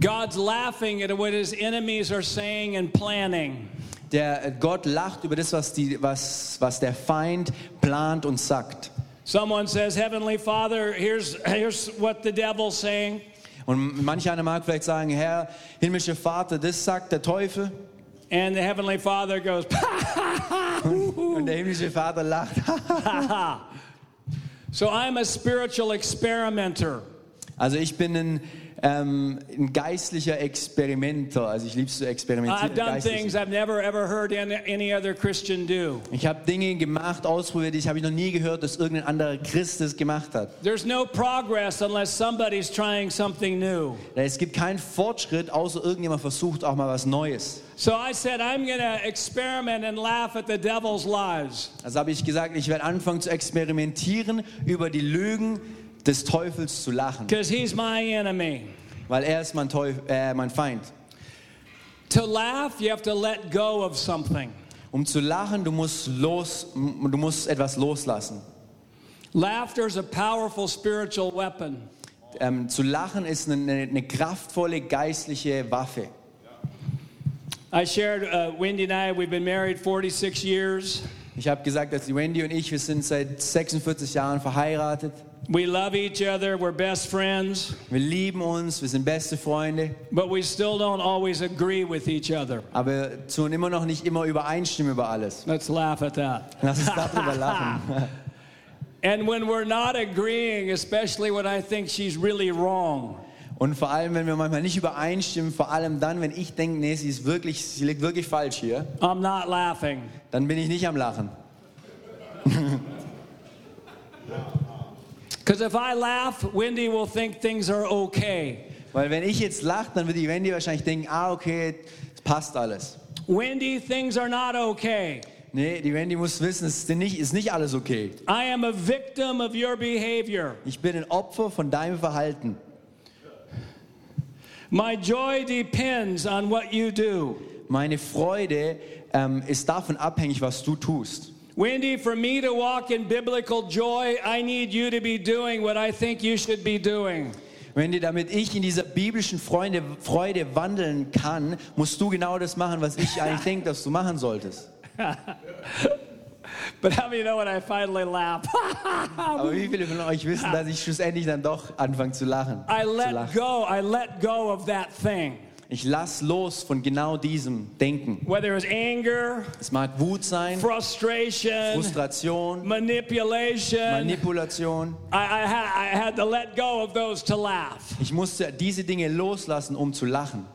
God's laughing at what his enemies are saying and planning. Der Gott lacht über das, was, die, was, was der Feind plant und sagt. Someone says, Heavenly Father, here's, here's what the devil's saying. Und manch einer mag vielleicht sagen, Herr, himmlischer Vater, das sagt der Teufel. And the Heavenly Father goes, Und der himmlische Vater lacht. So I'm a spiritual experimenter. Also ich bin ein, ähm, ein geistlicher Experimenter. Also ich liebe es zu experimentieren. I've done geistlich. things I've never ever heard any, any other Christian do. Ich habe Dinge gemacht, ausprobiert, die habe ich noch nie gehört, dass irgendein anderer Christ es gemacht hat. There's no progress unless somebody's trying something new. Es gibt keinen Fortschritt, außer irgendjemand versucht auch mal was Neues. So I said, I'm going to experiment and laugh at the devil's lies. Also habe ich gesagt, ich werde anfangen zu experimentieren, über die Lügen des Teufels zu lachen, Because he's my enemy. weil er ist mein, Teuf äh, mein Feind. To laugh, you have to let go of something. Um zu lachen, du musst, los, du musst etwas loslassen. Laughter is a powerful spiritual weapon. Ähm, zu lachen ist eine, eine kraftvolle geistliche Waffe. I shared, uh, Wendy and I, we've been married 46 years. Ich habe gesagt, dass Wendy und ich, wir sind seit 46 Jahren verheiratet. We love each other, we're best friends, Wir lieben uns, wir sind beste Freunde, but we still don't always agree with each other. aber wir tun immer noch nicht immer übereinstimmen über alles. Let's laugh at that. Lass uns (laughs) darüber lachen. And when we're not agreeing, especially when I think she's really wrong, Und vor allem, wenn wir manchmal nicht übereinstimmen, vor allem dann, wenn ich denke, nee, sie ist wirklich, sie liegt wirklich falsch hier, I'm not laughing. dann bin ich nicht am Lachen. (laughs) Because if I laugh, Wendy will think things are okay. Weil wenn ich jetzt lache, dann wird die Wendy wahrscheinlich denken, ah, okay, es passt alles. Wendy, things are not okay. Nee, die Wendy muss wissen, es ist nicht, ist nicht alles okay. I am a victim of your behavior. Ich bin ein Opfer von deinem Verhalten. My joy depends on what you do. Meine Freude ähm, ist davon abhängig, was du tust. Wendy, for me to walk in biblical joy, I need you to be doing what I think you should be doing. Wendy, damit ich in dieser biblischen Freude, Freude wandeln kann, musst du genau das machen, was ich eigentlich denke, dass du machen solltest. (laughs) But how many know when I finally laugh? (laughs) Aber wie viele von euch wissen, dass ich schlussendlich dann doch anfange zu lachen? I zu let lachen. go. I let go of that thing. Ich lass los von genau diesem Denken. Whether it's anger, Es mag Wut sein, frustration, Frustration, manipulation, Manipulation. I, I, I had to let go of those to laugh. Ich musste diese Dinge loslassen, um zu lachen.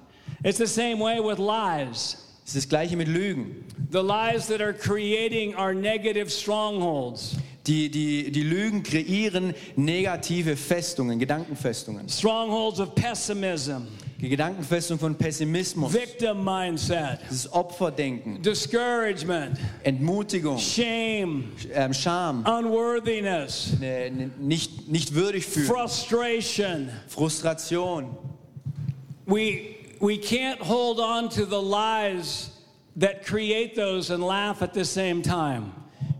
It's the same way with lies. Es ist das gleiche mit Lügen. The lies that are creating our negative strongholds, Die, die, die Lügen kreieren negative Festungen, Gedankenfestungen. strongholds of pessimism, Die Gedankenfestung von Pessimismus, victim mindset, dieses Opferdenken, discouragement, Entmutigung, shame, ähm, Scham, unworthiness, ne, ne, nicht, nicht würdig fühlen, frustration. Frustration. We, we can't hold on to the lies that create those and laugh at the same time.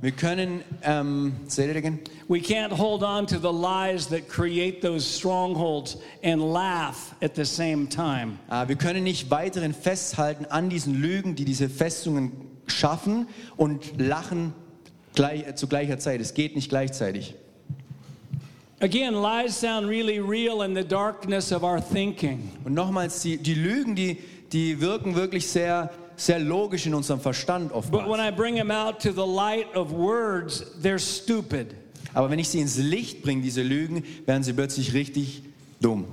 Wir können, ähm, say that again? We can't hold on to the lies that create those strongholds and laugh at the same time. Ah, wir können nicht weiterhin festhalten an diesen Lügen, die diese Festungen schaffen und lachen gleich, äh, zu gleicher Zeit. Es geht nicht gleichzeitig. Again, lies sound really real in the darkness of our thinking. Und nochmals, die, die Lügen, die, die wirken wirklich sehr, sehr logisch in unserem Verstand But when oftmals. I bring them out to the light of words, they're stupid. Aber wenn ich sie ins Licht bringe, diese Lügen, werden sie plötzlich richtig dumm.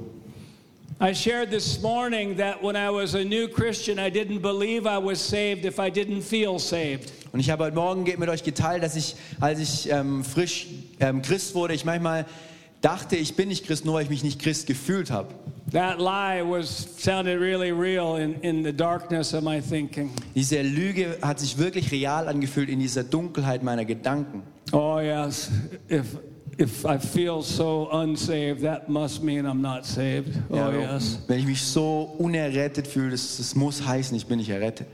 I shared this morning that when I was a new Christian, I didn't believe I was saved if I didn't feel saved. Und ich habe heute Morgen ge- mit euch geteilt, dass ich, als ich ähm, frisch ähm, Christ wurde, ich manchmal dachte, ich bin nicht Christ, nur weil ich mich nicht Christ gefühlt habe. That lie was sounded really real in, in the darkness of my thinking. Diese Lüge hat sich wirklich real angefühlt in dieser Dunkelheit meiner Gedanken. Oh yes, if if I feel so unsaved, that must mean I'm not saved. Oh Ja, yes. Wenn ich mich so unerrettet fühle, das, das muss heißen, ich bin nicht errettet.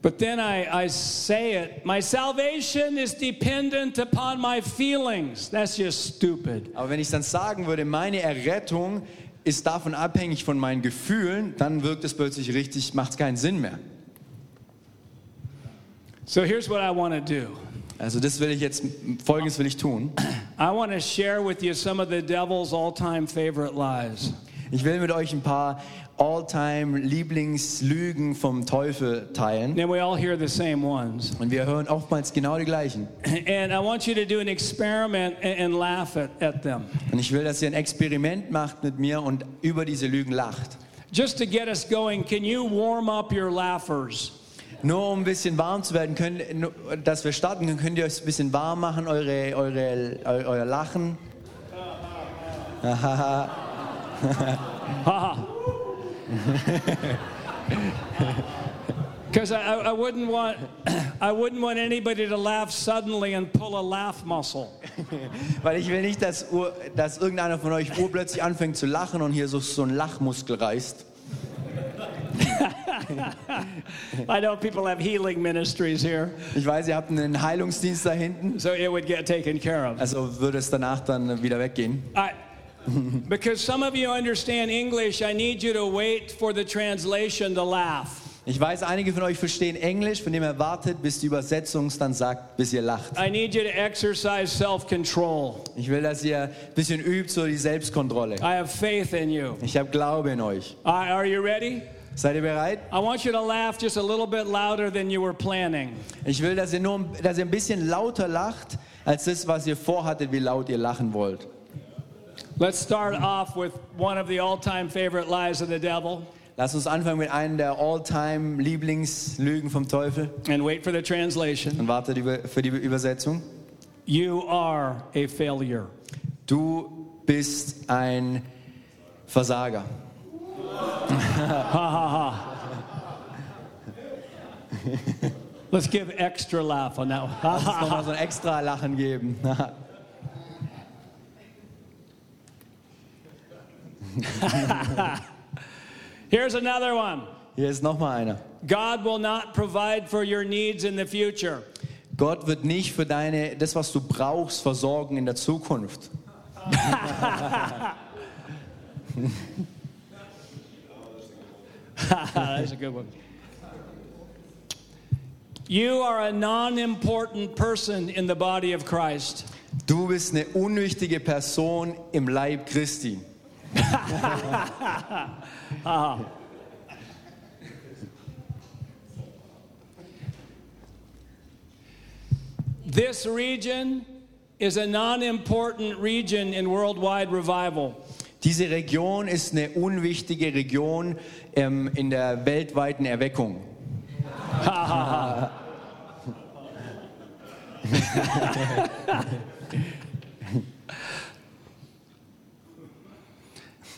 But then I, I say it. My salvation is dependent upon my feelings. That's just stupid. Aber wenn ich dann sagen würde, meine Errettung ist davon abhängig von meinen Gefühlen, dann wirkt es plötzlich richtig, macht es keinen Sinn mehr. So here's what I want to do. Also das will ich jetzt, folgendes will ich tun. I want to share with you some of the devil's all-time favorite lies. Ich will mit euch ein paar All-Time Lieblingslügen vom Teufel teilen. And we all hear the same ones. Und wir hören oftmals genau die gleichen. And I want you to do an experiment and, laugh at, at them. Und ich will, dass ihr ein Experiment macht mit mir und über diese Lügen lacht. Just to get us going, can you warm up your laughers? Nur um ein bisschen warm zu werden, nur, dass wir starten können, könnt ihr euch ein bisschen warm machen, eure, eure, eu, euer Lachen. (laughs) Because I, I wouldn't want, (coughs) I wouldn't want anybody to laugh suddenly and pull a laugh muscle. (laughs) Weil ich will nicht, dass, dass irgendeiner von euch urplötzlich anfängt zu lachen und hier so, so ein Lachmuskel reißt. (laughs) I know people have healing ministries here, Ich weiß, ihr habt einen Heilungsdienst da hinten, so it would get taken care of. also würde es danach dann wieder weggehen. I, (laughs) because some of you understand English, I need you to wait for the translation to laugh. Ich weiß, einige von euch verstehen Englisch, von dem ihr wartet, bis die Übersetzung es dann sagt, bis ihr lacht. I need you to exercise self control. Ich will, dass ihr ein bisschen übt, so die Selbstkontrolle. I have faith in you. Ich habe Glaube in euch. Uh, are you ready? Seid ihr bereit? I want you to laugh just a little bit louder than you were planning. Ich will, dass ihr nur, dass ihr ein bisschen lauter lacht, als das, was ihr vorhattet, wie laut ihr lachen wollt. Let's start off with one of the all time favorite lies of the devil Lasst uns anfangen mit einem der all-time Lieblingslügen vom Teufel. and wait for the translation. Und wartet über- für die Übersetzung. You are a failure. Du bist ein Versager. Let's give extra laugh on that one. Lass uns nochmal so ein extra Lachen geben. (laughs) (laughs) Here's another one Hier ist nochmal einer. God will not provide for your needs in the future. Gott wird nicht für deine, das, was du brauchst, versorgen in der Zukunft. (laughs) That's a good one. You are a non important person in the body of Christ. Du bist eine unwichtige Person im Leib Christi. (laughs) This region is a non important region in worldwide revival. Diese Region ist eine unwichtige Region ähm, in der weltweiten Erweckung. (laughs) (laughs)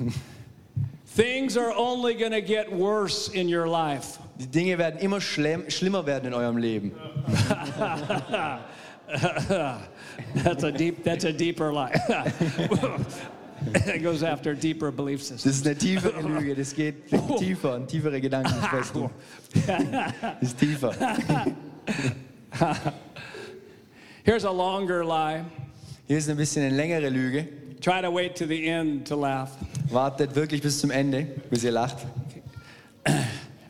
(laughs) Things are only going to get worse in your life. Die Dinge werden immer schlimm, schlimmer werden in eurem Leben. (laughs) That's a deep. That's a deeper lie. (laughs) it goes after deeper belief Das systems. ist eine tiefere Lüge, das geht tiefer, ein tiefere Gedanken. Das. Das ist tiefer. Here's a longer lie. Hier ist ein bisschen eine längere Lüge. Try to wait to the end to laugh. Wartet wirklich bis zum Ende, bis ihr lacht.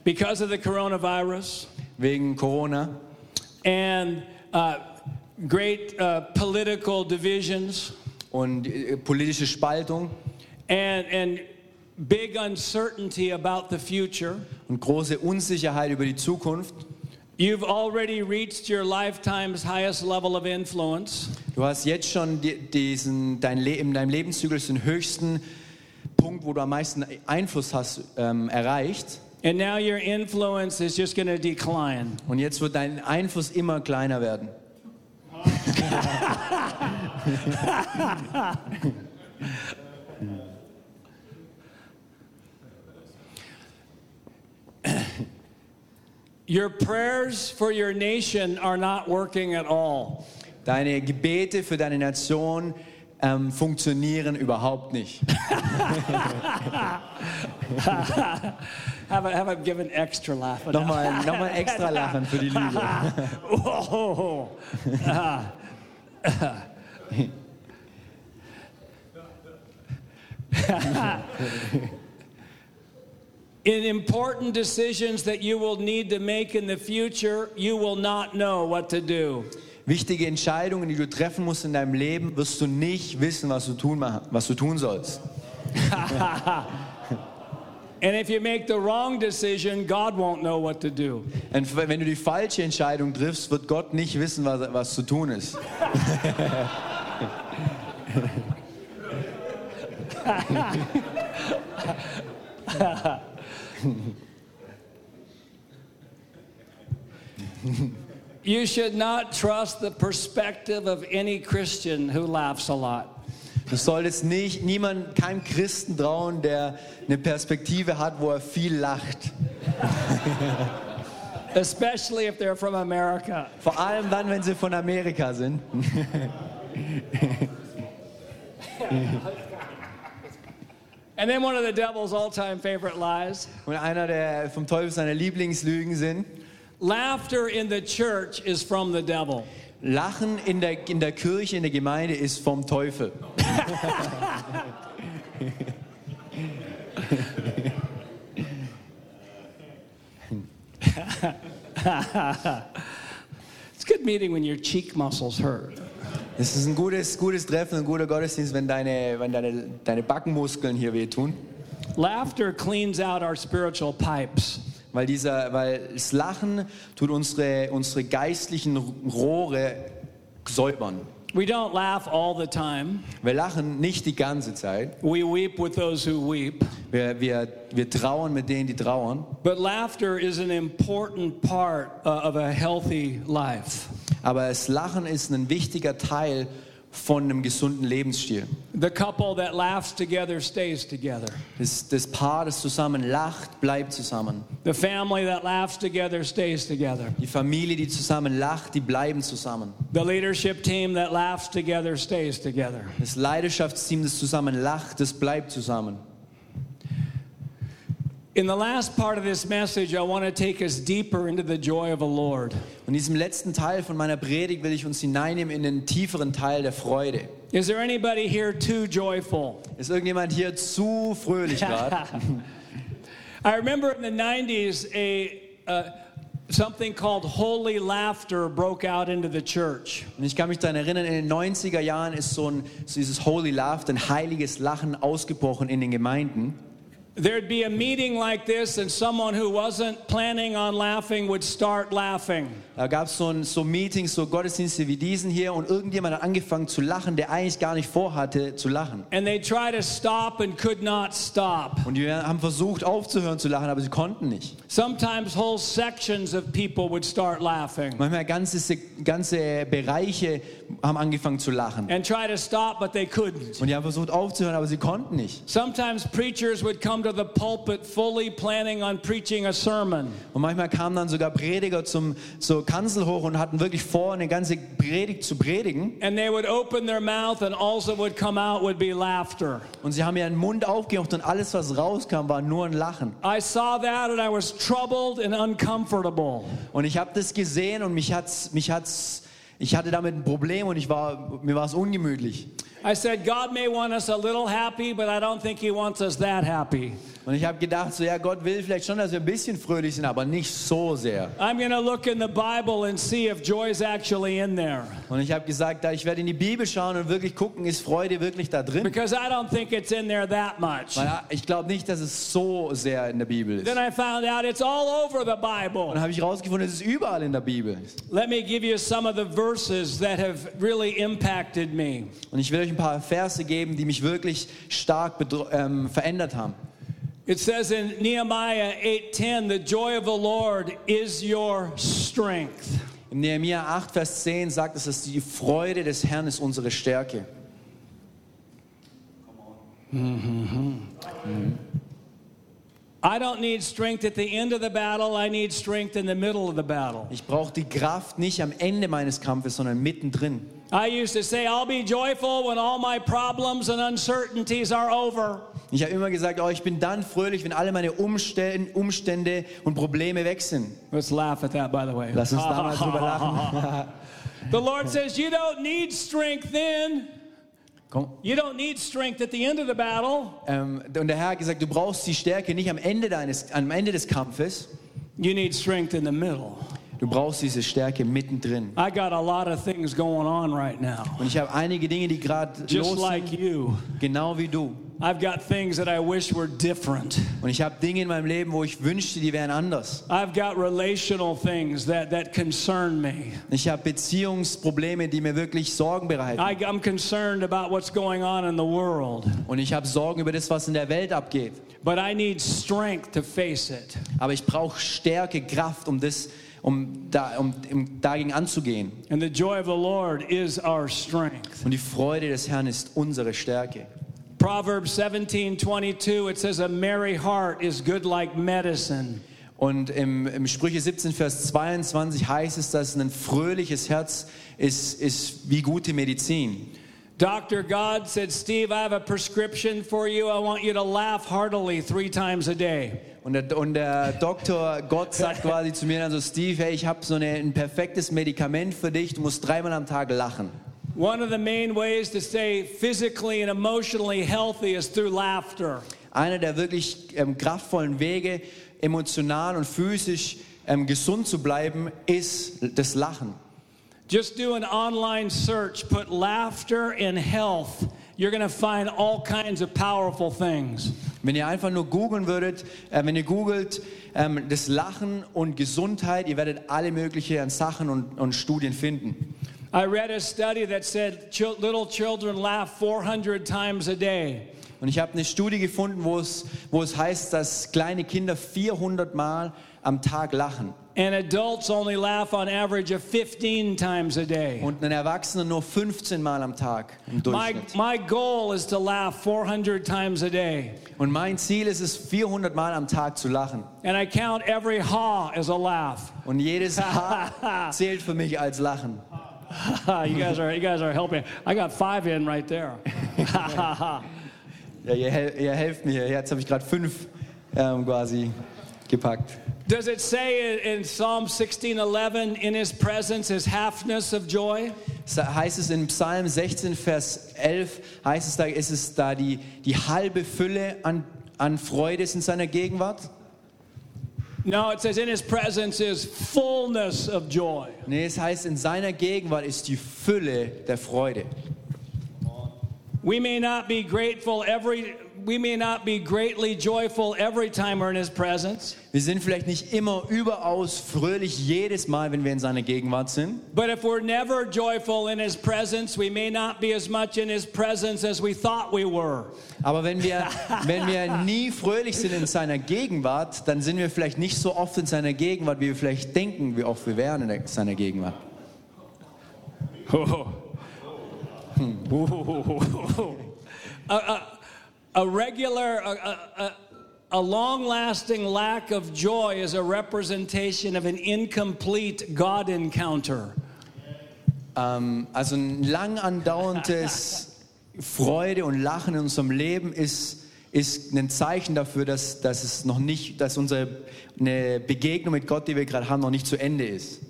Because of the coronavirus Wegen Corona and uh, great uh, political divisions und äh, politische Spaltung and and big uncertainty about the future. und große Unsicherheit über die Zukunft. You've already reached your lifetime's highest level of influence. Du hast jetzt schon die, diesen, dein Le in deinem Lebenszyklus den höchsten Punkt, wo du am meisten Einfluss hast, ähm, erreicht. And now your influence is just going to decline. Und jetzt wird dein Einfluss immer kleiner werden. Your prayers for your nation are not working at all. Deine Gebete für deine Nation ähm, funktionieren überhaupt nicht. (laughs) Have I, have I given extra laugh? Nochmal, nochmal extra lachen für die Lüge. Whoa. (laughs) Ah. (laughs) In important decisions that you will need to make in the future, you will not know what to do. Wichtige Entscheidungen, die du treffen musst in deinem Leben, wirst du nicht wissen, was du tun, was du tun sollst. (laughs) And if you make the wrong decision, God won't know what to do. Und wenn du die falsche Entscheidung triffst, wird Gott nicht wissen, was, was zu tun ist. (laughs) (laughs) You should not trust the perspective of any Christian who laughs a lot. Du solltest nicht niemand, keinem Christen trauen, der eine Perspektive hat, wo er viel lacht. (laughs) especially if they're from America. Vor allem dann, wenn sie von Amerika sind. (laughs) And then one of the devil's all time favorite lies Und einer der vom Teufel seine Lieblingslügen sind. Laughter in the church is from the devil. Lachen in der, in der Kirche, in der Gemeinde ist vom Teufel. (laughs) It's a good meeting when your cheek muscles hurt. Es ist ein gutes, gutes Treffen, ein guter Gottesdienst, wenn deine, wenn deine, deine Backenmuskeln hier wehtun. Laughter cleans out our spiritual pipes. Weil, dieser, weil das Lachen tut unsere, unsere geistlichen Rohre säubern. We don't laugh all the time. Wir lachen nicht die ganze Zeit. We weep with those who weep. Wir, wir, wir trauern mit denen, die trauern. But laughter is an important part uh, of a healthy life. Aber das Lachen ist ein wichtiger Teil von einem gesunden Lebensstil. The couple that laughs together stays together. Das, das Paar, das zusammen lacht, bleibt zusammen. The family that laughs together stays together. Die Familie, die zusammen lacht, die bleiben zusammen. The leadership team that laughs together stays together. Das Leidenschaftsteam, das zusammen lacht, das bleibt zusammen. In the last part of this message, I want to take us deeper into the joy of the Lord. In diesem letzten Teil von meiner Predigt will ich uns hineinnehmen in den tieferen Teil der Freude. Is there anybody here too joyful? Ist irgendjemand hier zu fröhlich gerade? (laughs) (laughs) I remember in the 90s, a, uh, something called holy laughter broke out into the church. Und ich kann mich daran erinnern, in den 90er Jahren ist so, ein, so dieses Holy Laughter, ein heiliges Lachen ausgebrochen in den Gemeinden. There'd be a meeting like this, and someone who wasn't planning on laughing would start laughing. Da gab es so, so Meetings, so Gottesdienste wie diesen hier und irgendjemand hat angefangen zu lachen, der eigentlich gar nicht vorhatte zu lachen. And they try to stop and could not stop. Und die haben versucht aufzuhören zu lachen, aber sie konnten nicht. Sometimes whole sections of people would start laughing Manchmal ganze, ganze Bereiche haben angefangen zu lachen. and try to stop, but they couldn't. Und die haben versucht aufzuhören, aber sie konnten nicht. Sometimes preachers would come to the pulpit fully planning on preaching a sermon. Und manchmal kamen dann sogar Prediger zum, zur Kanzel hoch und hatten wirklich vor, eine ganze Predigt zu predigen. And they would open their mouth, and all that would come out would be laughter. Und sie haben ihren Mund aufgemacht und alles, was rauskam, war nur ein Lachen. I saw that and I was troubled and uncomfortable. Und ich habe das gesehen und mich hat's, mich hat's, ich hatte damit ein Problem und ich war, mir war es ungemütlich. I said, God may want us a little happy, but I don't think He wants us that happy. Und ich habe gedacht, so ja, Gott will vielleicht schon, dass wir ein bisschen fröhlich sind, aber nicht so sehr. I'm going to look in the Bible and see if joy's actually in there. Und ich habe gesagt, da ich werde in die Bibel schauen und wirklich gucken, ist Freude wirklich da drin? Because I don't think it's in there that much. Weil ich glaube nicht, dass es so sehr in der Bibel ist. Then I found out it's all over the Bible. dann habe ich herausgefunden, es ist überall in der Bibel. Let me give you some of the verses that have really impacted me. Und ich will euch ein paar Verse geben, die mich wirklich stark ähm, verändert haben. It says in Nehemiah 8:10, "The joy of the Lord is your strength." Im Nehemiah 8, Vers 10 sagt es, dass die Freude des Herrn ist unsere Stärke. I don't need strength at the end of the battle, I need strength in the middle of the battle. Ich brauche die Kraft nicht am Ende meines Kampfes, sondern mittendrin. I used to say, I'll be joyful when all my problems and uncertainties are over. Ich habe immer gesagt, oh, ich bin dann fröhlich, wenn alle meine Umstände, Umstände und Probleme weg sind. Let's laugh at that, by the way. Lass uns da mal (laughs) drüber lachen. The Lord says, You don't need strength then. Komm. You don't need strength at the end of the battle. Ähm, und der Herr hat gesagt, du brauchst die Stärke nicht am Ende, deines, am Ende des Kampfes, You need strength in the middle. Du brauchst diese Stärke mittendrin. I got a lot of things going on right now. Und ich habe einige Dinge, die gerade los like sind, you. genau wie du. I've got things that I wish were different. Und ich habe Dinge in meinem Leben, wo ich wünschte, die wären anders. I've got relational things that, that concern me. Ich habe Beziehungsprobleme, die mir wirklich Sorgen bereiten. I, I'm concerned about what's going on in the world, Und ich habe Sorgen über das, was in der Welt abgeht. but I need strength to face it. Aber ich brauche Stärke, Kraft, um, das, um, da, um, um dagegen anzugehen. And the joy of the Lord is our strength. Und die Freude des Herrn ist unsere Stärke. Proverbs 17 22, it says, A merry heart is good like medicine. Und im, im Sprüche 17, Vers 22 heißt es, dass ein fröhliches Herz ist, ist wie gute Medizin. Dr. God said, Steve, I have a prescription for you. I want you to laugh heartily three times a day. Und der, und der Doktor Gott sagt quasi zu mir dann so, Steve, hey, ich habe so eine, ein perfektes Medikament für dich, du musst dreimal am Tag lachen. One of the main ways to stay physically and emotionally healthy is through laughter. Einer der wirklich ähm, kraftvollen Wege, emotional und physisch ähm, gesund zu bleiben, ist das Lachen. Just do an online search, put laughter in health. You're going to find all kinds of powerful things. Wenn ihr einfach nur googeln würdet, äh, wenn ihr googelt, ähm, das Lachen und Gesundheit, ihr werdet alle möglichen Sachen und, und Studien finden. I read a study that said little children laugh 400 times a day. Und ich habe eine Studie gefunden, wo es, wo es heißt, dass kleine Kinder 400 Mal am Tag lachen And adults only laugh on average of 15 times a day. und ein Erwachsener nur 15 Mal am Tag im My, Durchschnitt. my goal is to laugh 400 times a day. Und mein Ziel ist es, 400 Mal am Tag zu lachen. And I count every ha as a laugh. Und jedes Haar (laughs) zählt für mich als Lachen. (laughs) you guys are you guys are helping. I got five in right there. (laughs) Ja, ihr, ihr helft mir. Jetzt habe ich gerade fünf ähm, quasi gepackt. Does it say in, Psalm 16:11, "In His presence is halfness of joy"? Heißt es in Psalm 16, Vers 11, heißt es da, ist es da die, die halbe Fülle an, an Freude ist in seiner Gegenwart? No, it says, "In His presence is fullness of joy." Nee, es heißt, in seiner Gegenwart ist die Fülle der Freude. We may not be grateful every. We may not be greatly joyful every time we're in His presence. Wir sind vielleicht nicht immer überaus fröhlich jedes Mal, wenn wir in seiner Gegenwart sind. But if we're never joyful in His presence, we may not be as much in His presence as we thought we were. Aber wenn wir, (laughs) wenn wir nie fröhlich sind in seiner Gegenwart, dann sind wir vielleicht nicht so oft in seiner Gegenwart, wie wir vielleicht denken, wie oft wir wären in seiner Gegenwart. (laughs) a, a, a regular, a, a, long lasting lack of joy is a representation of an incomplete God encounter. Ähm, also ein lang andauerndes (laughs) Freude und Lachen in unserem Leben ist, ist ein Zeichen dafür, dass, dass es noch nicht, dass unsere eine Begegnung mit Gott, die wir gerade haben, noch nicht zu Ende ist.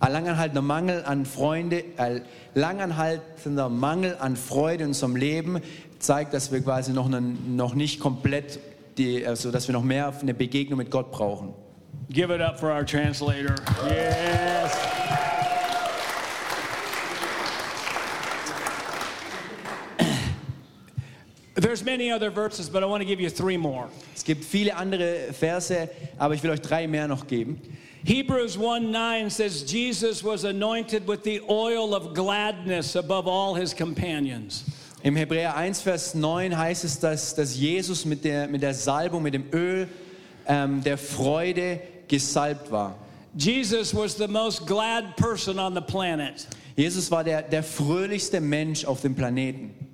Ein langanhaltender Mangel an Freunde, ein langanhaltender Mangel an Freude in unserem Leben zeigt, dass wir quasi noch, einen, noch nicht komplett, die, also dass wir noch mehr eine Begegnung mit Gott brauchen. Give it up for our translator. Yes. There's many other verses, but I want to give you three more. Es gibt viele andere Verse, aber ich will euch drei mehr noch geben. Hebrews 1 9 says, Jesus was anointed with the oil of gladness above all his companions. Im Hebräer 1, Vers 9 heißt es, dass, dass Jesus mit der, mit der Salbung, mit dem Öl ähm, der Freude gesalbt war. Jesus was the most glad person on the planet. Jesus war der, der fröhlichste Mensch auf dem Planeten.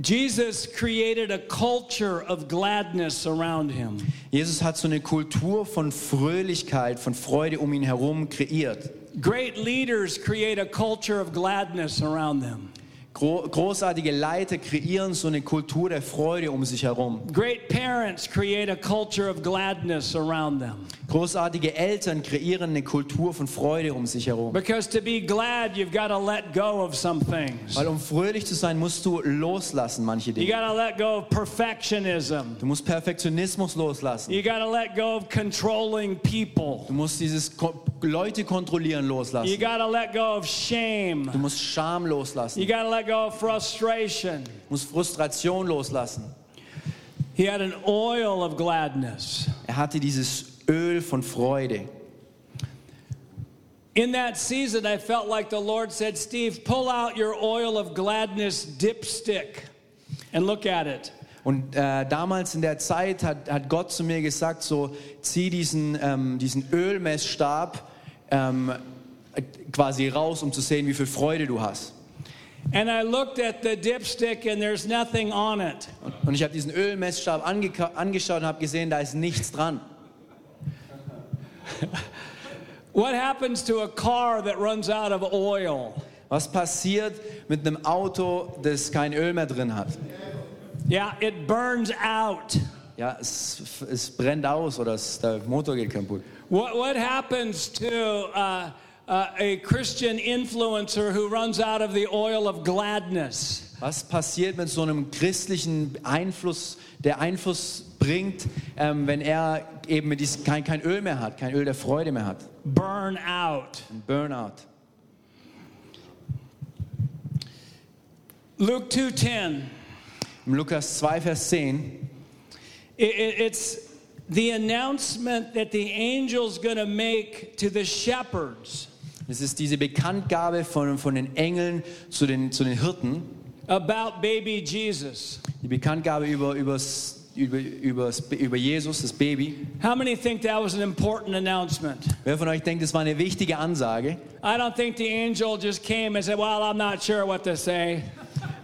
Jesus created a culture of gladness around him. Jesus hat so eine Kultur von Fröhlichkeit, von Freude um ihn herum kreiert. Great leaders create a culture of gladness around them. Gro großartige Leiter kreieren so eine Kultur der Freude um sich herum. Great parents create a culture of gladness around them. Großartige Eltern kreieren eine Kultur von Freude um sich herum. Because to be glad, you've got to let go of some things. Weil um fröhlich zu sein, musst du loslassen manche You Dinge. got to let go of perfectionism. Du musst Perfektionismus loslassen. You got to let go of controlling people. Du musst dieses Leute kontrollieren You loslassen. got to let go of shame. Du musst Scham loslassen. You got to let go of frustration. Du musst Frustration loslassen. He had an oil of gladness. Er hatte dieses Öl von Freude. In that season, I felt like the Lord said, Steve, pull out your oil of gladness dipstick and look at it. Und äh, damals in der Zeit hat, hat Gott zu mir gesagt, so zieh diesen, ähm, diesen Ölmessstab ähm, quasi raus, um zu sehen, wie viel Freude du hast. And I looked at the dipstick and there's nothing on it. Und, ich habe diesen Ölmessstab angeka- angeschaut und habe gesehen, da ist nichts dran. What happens to a car that runs out of oil? Was passiert mit einem Auto, das kein Öl mehr drin hat? Yeah, it burns out. Ja, es, es brennt aus oder es, der Motor geht kaputt. What, what happens to uh, uh, a Christian influencer who runs out of the oil of gladness? Was passiert mit so einem christlichen Einfluss, der Einfluss bringt, ähm, wenn er eben diesem, kein, kein Öl mehr hat, kein Öl der Freude mehr hat? Burn out. Ein Burnout. Luke 2:10. Im Lukas 2, Vers 10 It, it- it's the announcement that the angel's going to make to the shepherds Es ist diese Bekanntgabe von, von den Engeln zu den, zu den Hirten, about baby Jesus. die Bekanntgabe über, übers, über, übers, über Jesus, das Baby. How many think that was an important announcement? Wer von euch denkt, das war eine wichtige Ansage? I don't think the angel just came and said, Well, I'm not sure what to say.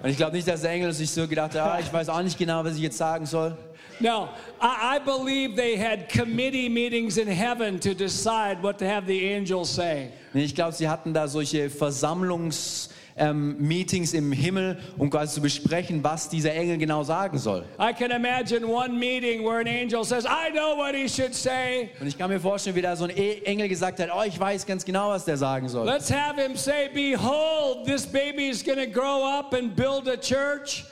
Und ich glaube nicht, dass der Engel sich so gedacht hat, ah, ich weiß auch nicht genau, was ich jetzt sagen soll. No, I, I believe they had committee meetings in heaven to decide what to have the angel say. Ich glaube, sie hatten da solche Versammlungs- ähm, Meetings im Himmel, um quasi zu besprechen, was dieser Engel genau sagen soll. I can imagine one meeting where an angel says, I know what he should say. Und ich kann mir vorstellen, wie da so ein E- Engel gesagt hat, oh, ich weiß ganz genau, was der sagen soll. Let's have him say, Behold, this baby is going to grow up and build a church.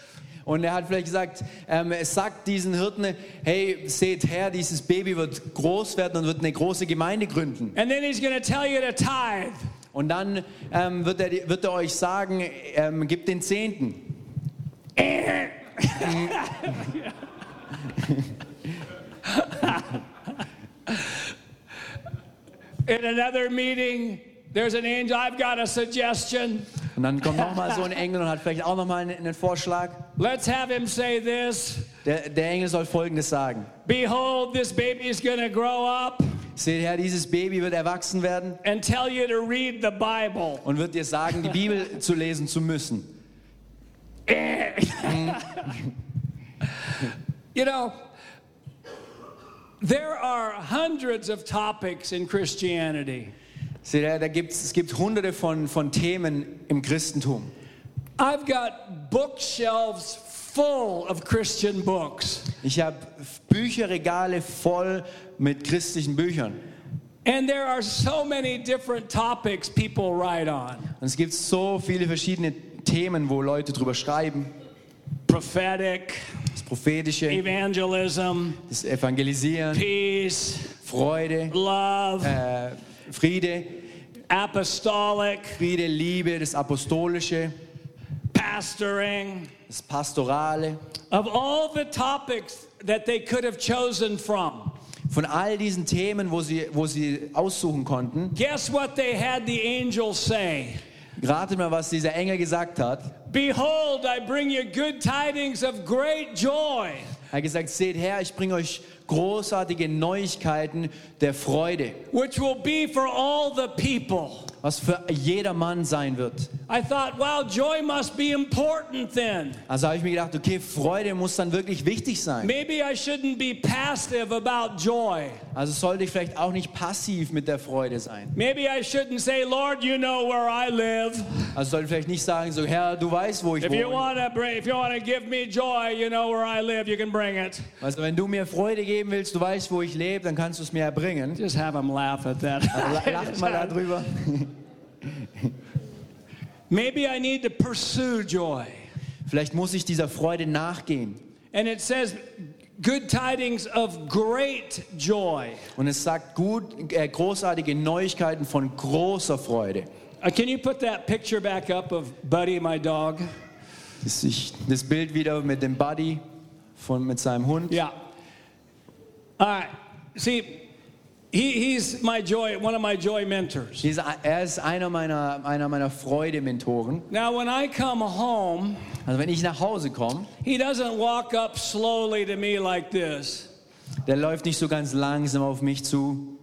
Und er hat vielleicht gesagt, ähm, es sagt diesen Hirten, hey, seht her, dieses Baby wird groß werden und wird eine große Gemeinde gründen. And then he's going to tell you to tithe. Und dann ähm, wird, er, wird er euch sagen, ähm, gebt den Zehnten. (laughs) In another meeting, there's an angel. I've got a suggestion. Und dann kommt nochmal so ein Engel und hat vielleicht auch nochmal einen, einen Vorschlag. Let's have him say this Der, der Engel soll Folgendes sagen. Behold, this baby is going to grow up Seht her, dieses Baby wird erwachsen werden and tell you to read the Bible. und wird dir sagen, die Bibel zu lesen zu müssen. (laughs) You know, there are hundreds of topics in Christianity. Seht ihr, da gibt's, es gibt hunderte von, von Themen im Christentum. I've got bookshelves full of Christian books. Ich habe Bücherregale voll mit christlichen Büchern. And there are so many different topics people write on Und es gibt so viele verschiedene Themen, wo Leute drüber schreiben. prophetic, Das Prophetische, evangelism, das Evangelisieren, peace, Freude, love, äh, Friede, apostolic, Friede, Liebe, das Apostolische, pastoring. das Pastorale. Of all the topics that they could have chosen from, Von all diesen Themen, wo sie, wo sie aussuchen konnten, guess what they had the angels say? ratet mal, was dieser Engel gesagt hat. Behold, I bring you good tidings of great joy, Er hat gesagt, seht her, ich bringe euch großartige Neuigkeiten der Freude, which will be for all the people. Was für jedermann sein wird. I thought, wow, joy must be important then. Also habe ich mir gedacht, okay, Freude muss dann wirklich wichtig sein. Maybe I shouldn't be passive about joy. Also sollte ich vielleicht auch nicht passiv mit der Freude sein. Maybe I shouldn't say, Lord, you know where I live. Also sollte ich vielleicht nicht sagen, so Herr, du weißt, wo ich If you wohne. bring, if you want to give me joy, you know where I live. You can bring it. Also wenn du mir Freude geben willst, du weißt, wo ich lebe, dann kannst du es mir erbringen. Just have them laugh at that. Also Lacht mal (laughs) darüber. Maybe I need to pursue joy. Vielleicht muss ich dieser Freude nachgehen. And it says, good tidings of great joy. Und es sagt gut, äh, großartige Neuigkeiten von großer Freude. Uh, can you put that picture back up of Buddy, my dog? Das, ich, das Bild wieder mit dem Buddy von, mit seinem Hund. Yeah. All right. See, he, he's my joy, one of my joy mentors. Dieser, er ist einer meiner, einer meiner Freude-Mentoren. Now, when I come home, Also wenn ich nach Hause komme, he doesn't walk up slowly to me like this. der läuft nicht so ganz langsam auf mich zu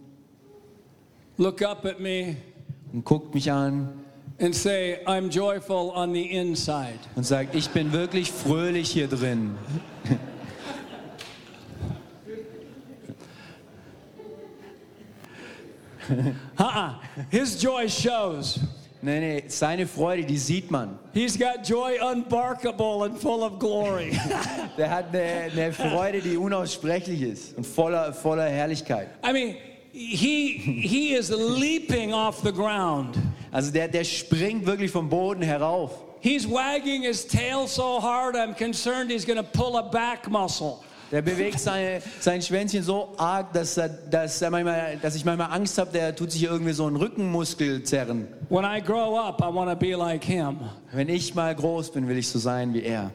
Look up at me und guckt mich an and say, I'm joyful on the inside. und sagt, ich bin wirklich fröhlich hier drin. (laughs) (laughs) Uh-uh. His joy shows. Nee, nee, seine Freude, die sieht man. He's got joy unbarkable and full of glory. (laughs) Der hat eine, eine Freude, die unaussprechlich ist und voller, voller Herrlichkeit. I mean, he he is leaping off the ground. Also der, der springt wirklich vom Boden herauf. He's wagging his tail so hard, I'm concerned he's going to pull a back muscle. Der bewegt seine, sein Schwänzchen so arg, dass, er, dass, er manchmal, dass ich manchmal Angst habe, der tut sich irgendwie so einen Rückenmuskel zerren. When I grow up, I want to be like him. Wenn ich mal groß bin, will ich so sein wie er.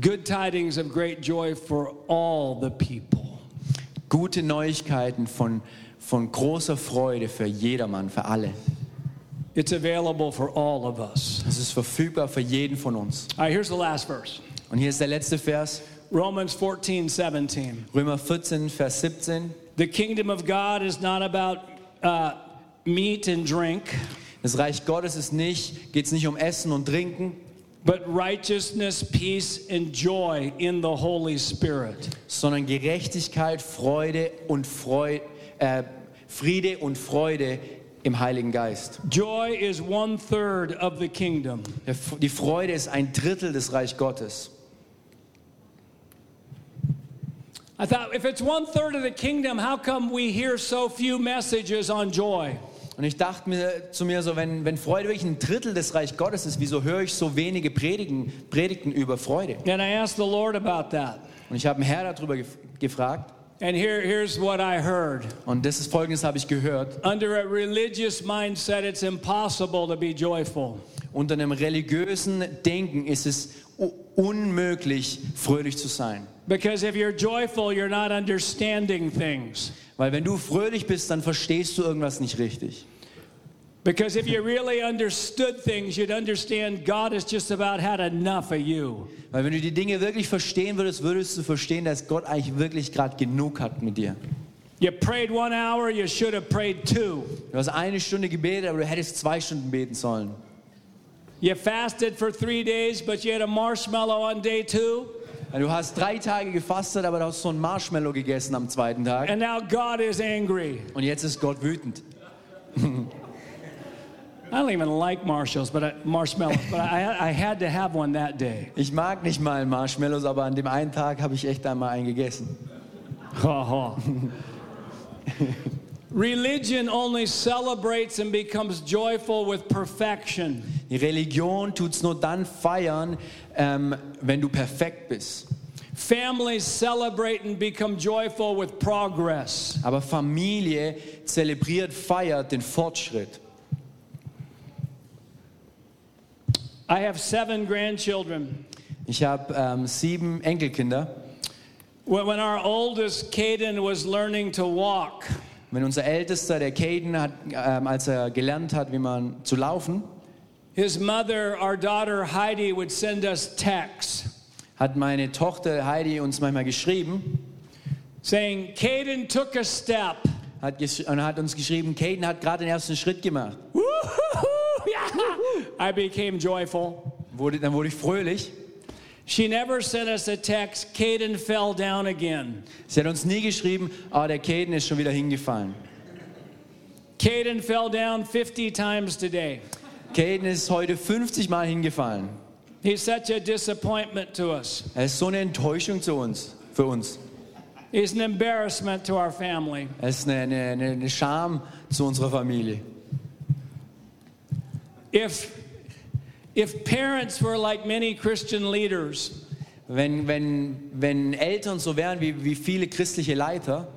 Good tidings of great joy for all the people. Gute Neuigkeiten von, von großer Freude für jedermann, für alle. It's available for all of us. Es ist verfügbar für jeden von uns. All right, here's the last verse Und hier ist der letzte Vers, Romans 14, 17. Römer 14, Vers 17. The kingdom of God is not about uh, meat and drink, Das Reich Gottes ist nicht, geht es nicht um Essen und Trinken, but righteousness, peace, and joy in the Holy Spirit. sondern Gerechtigkeit, Freude und Freude, äh, Friede und Freude im Heiligen Geist. Joy is one third of the kingdom. Die Freude ist ein Drittel des Reich Gottes. I thought, if it's one third of the kingdom, how come we hear so few messages on joy? Und ich dachte mir zu mir so, wenn, wenn Freude wirklich ein Drittel des Reich Gottes ist, wieso höre ich so wenige Predigen, Predigten über Freude? And I asked the Lord about that. Und ich habe einen Herr darüber gef gefragt And here, here's what I heard. und das ist folgendes habe ich gehört. Under a religious mindset, it's impossible to be joyful. Unter einem religiösen Denken ist es unmöglich, fröhlich zu sein. Because if you're joyful, you're not understanding things. Weil wenn du fröhlich bist, dann verstehst du irgendwas nicht richtig. Because if you really understood things, you'd understand God has just about had enough of you. Weil wenn du die Dinge wirklich verstehen würdest, würdest du verstehen, dass Gott eigentlich wirklich gerade genug hat mit dir. You prayed one hour, you should have prayed two. Du hast eine Stunde gebetet, aber du hättest zwei Stunden beten sollen. You fasted for three days, but you had a marshmallow on day two. Du hast drei Tage gefastet, aber du hast so ein Marshmallow gegessen am zweiten Tag. And now God is angry. Und jetzt ist Gott wütend. I don't even like marshmallows, but I, marshmallows, but I, I had to have one that day. (laughs) Ich mag nicht mal Marshmallows, aber an dem einen Tag habe ich echt einmal einen gegessen. (laughs) Religion only celebrates and becomes joyful with perfection. Die Religion tut's nur dann feiern, ähm, wenn du perfekt bist. Families celebrate and become joyful with progress. Aber Familie zelebriert, feiert den Fortschritt. I have seven grandchildren. Ich habe ähm, sieben Enkelkinder. When our oldest, Caden, was learning to walk, Wenn unser Ältester, der Caden, hat, ähm, als er gelernt hat, wie man zu laufen, his mother, our daughter Heidi, would send us texts hat meine Tochter Heidi uns manchmal geschrieben saying, Caden took a step. hat und hat uns geschrieben, Caden hat gerade den ersten Schritt gemacht. (laughs) Yeah. I became joyful. Wurde, dann wurde ich fröhlich. She never sent us a text, Caden fell down again. Sie hat uns nie geschrieben, ah, der Caden ist schon wieder hingefallen. Caden fell down 50 times today. Caden ist heute 50 Mal hingefallen. He's such a disappointment to us. Er ist so eine Enttäuschung zu uns, für uns. He's an embarrassment to our family. Er ist eine, eine, eine, eine Scham zu unserer Familie. If, if parents were like many Christian leaders, Wenn, wenn, wenn Eltern so wären wie, wie viele christliche Leiter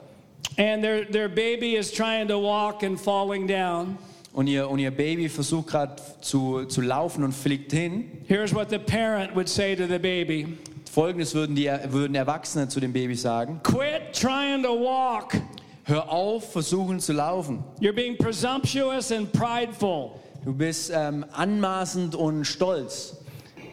and their, their baby is trying to walk and falling down, und ihr, und ihr Baby versucht gerade zu, zu laufen und fliegt hin, here's what the parent would say to the baby folgendes würden, die, würden Erwachsene zu dem Baby sagen. Quit trying to walk. Hör auf, versuchen zu laufen. You're being presumptuous and prideful. Du bist ähm, anmaßend und stolz.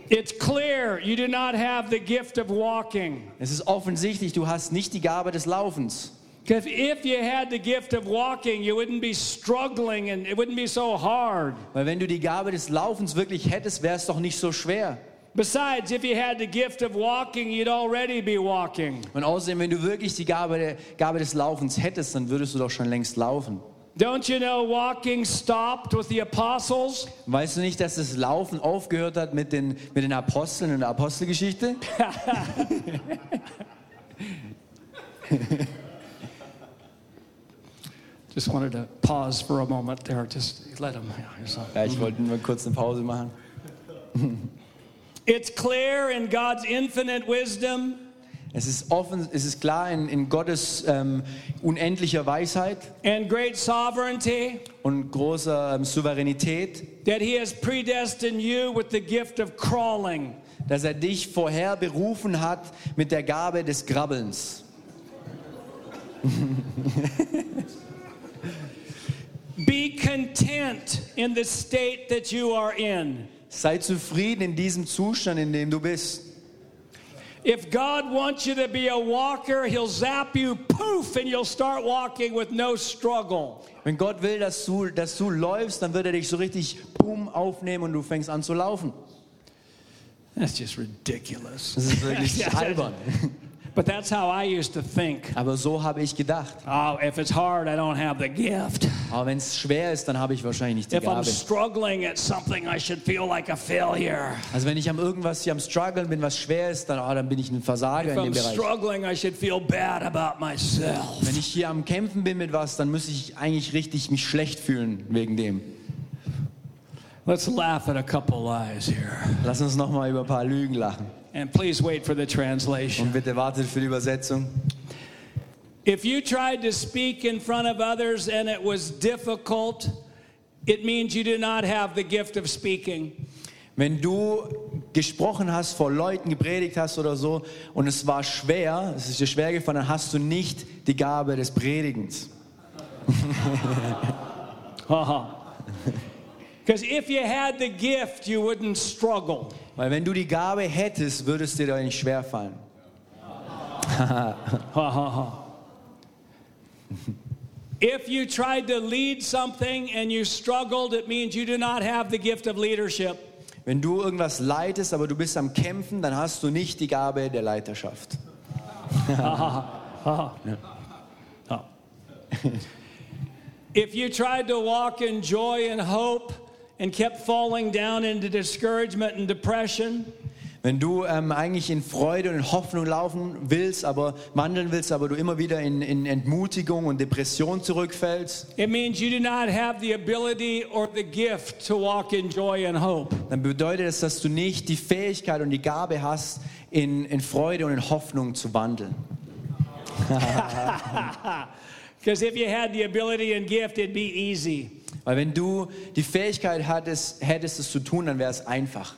It's clear you do not have the gift of walking. Es ist offensichtlich, du hast nicht die Gabe des Laufens. Because if you had the gift of walking, you wouldn't be struggling and it wouldn't be so hard. Weil wenn du die Gabe des Laufens wirklich hättest, wäre es doch nicht so schwer. Besides, if you had the gift of walking, you'd already be walking. Und außerdem, wenn du wirklich die Gabe, der, Gabe des Laufens hättest, dann würdest du doch schon längst laufen. Don't you know walking stopped with the apostles? Weißt du nicht, dass das Laufen aufgehört hat mit den, mit den Aposteln in der Apostelgeschichte? (laughs) Just wanted to pause for a moment there. Just let them. Ja, ich wollte nur kurz eine Pause machen. It's clear in God's infinite wisdom Es ist offen, es ist klar in, in Gottes ähm, unendlicher Weisheit and great sovereignty und großer ähm, Souveränität, that He has predestined you with the gift of crawling. dass er dich vorher berufen hat mit der Gabe des Grabbelns. (laughs) Be content in the state that you are in. Sei zufrieden in diesem Zustand, in dem du bist. If God wants you to be a walker, He'll zap you, poof, and you'll start walking with no struggle. Wenn Gott will, dass du, dass du läufst, dann wird er dich so richtig boom aufnehmen und du fängst an zu laufen. That's just ridiculous. Das ist wirklich (laughs) albern. But that's how I used to think. Aber so habe ich gedacht. Oh, if it's hard, I don't have the gift. Aber wenn es schwer ist, dann habe ich wahrscheinlich nicht die If I'm Gabe. struggling at something, I should feel like a failure. Also wenn ich am irgendwas hier am struggeln bin, was schwer ist, dann, ah, dann bin ich ein Versager If in dem I'm Bereich. struggling, I should feel bad about myself. Wenn ich hier am Kämpfen bin mit was, dann muss ich eigentlich richtig mich schlecht fühlen wegen dem. Let's laugh at a couple lies here. Lass uns noch mal über ein paar Lügen lachen. And please wait for the Und translation. bitte wartet für die Übersetzung. If you tried to speak in front of others and it was difficult, it means you do not have the gift of speaking. Wenn du gesprochen hast, vor Leuten gepredigt hast oder so und es war schwer, es ist dir schwer gefallen, dann hast du nicht die Gabe des Predigens. (laughs) Because if you had the gift, you wouldn't struggle. Weil wenn du die Gabe hättest, würde es dir doch nicht schwer fallen. Ha ha ha. If you tried to lead something and you struggled, it means you do not have the gift of leadership. Wenn du irgendwas leitest, aber du bist am Kämpfen, dann hast du nicht die Gabe der Leiterschaft. (laughs) If you tried to walk in joy and hope and kept falling down into discouragement and depression, Wenn du ähm, eigentlich in Freude und in Hoffnung laufen willst, aber wandeln willst, aber du immer wieder in, in Entmutigung und Depression zurückfällst, it means you do not have the ability or the gift to walk in joy and hope. dann bedeutet es, dass du nicht die Fähigkeit und die Gabe hast, in, in Freude und in Hoffnung zu wandeln. (laughs) Because if you had the ability and gift, it'd be easy. Weil wenn du die Fähigkeit hattest, hättest es zu tun, dann wäre es einfach.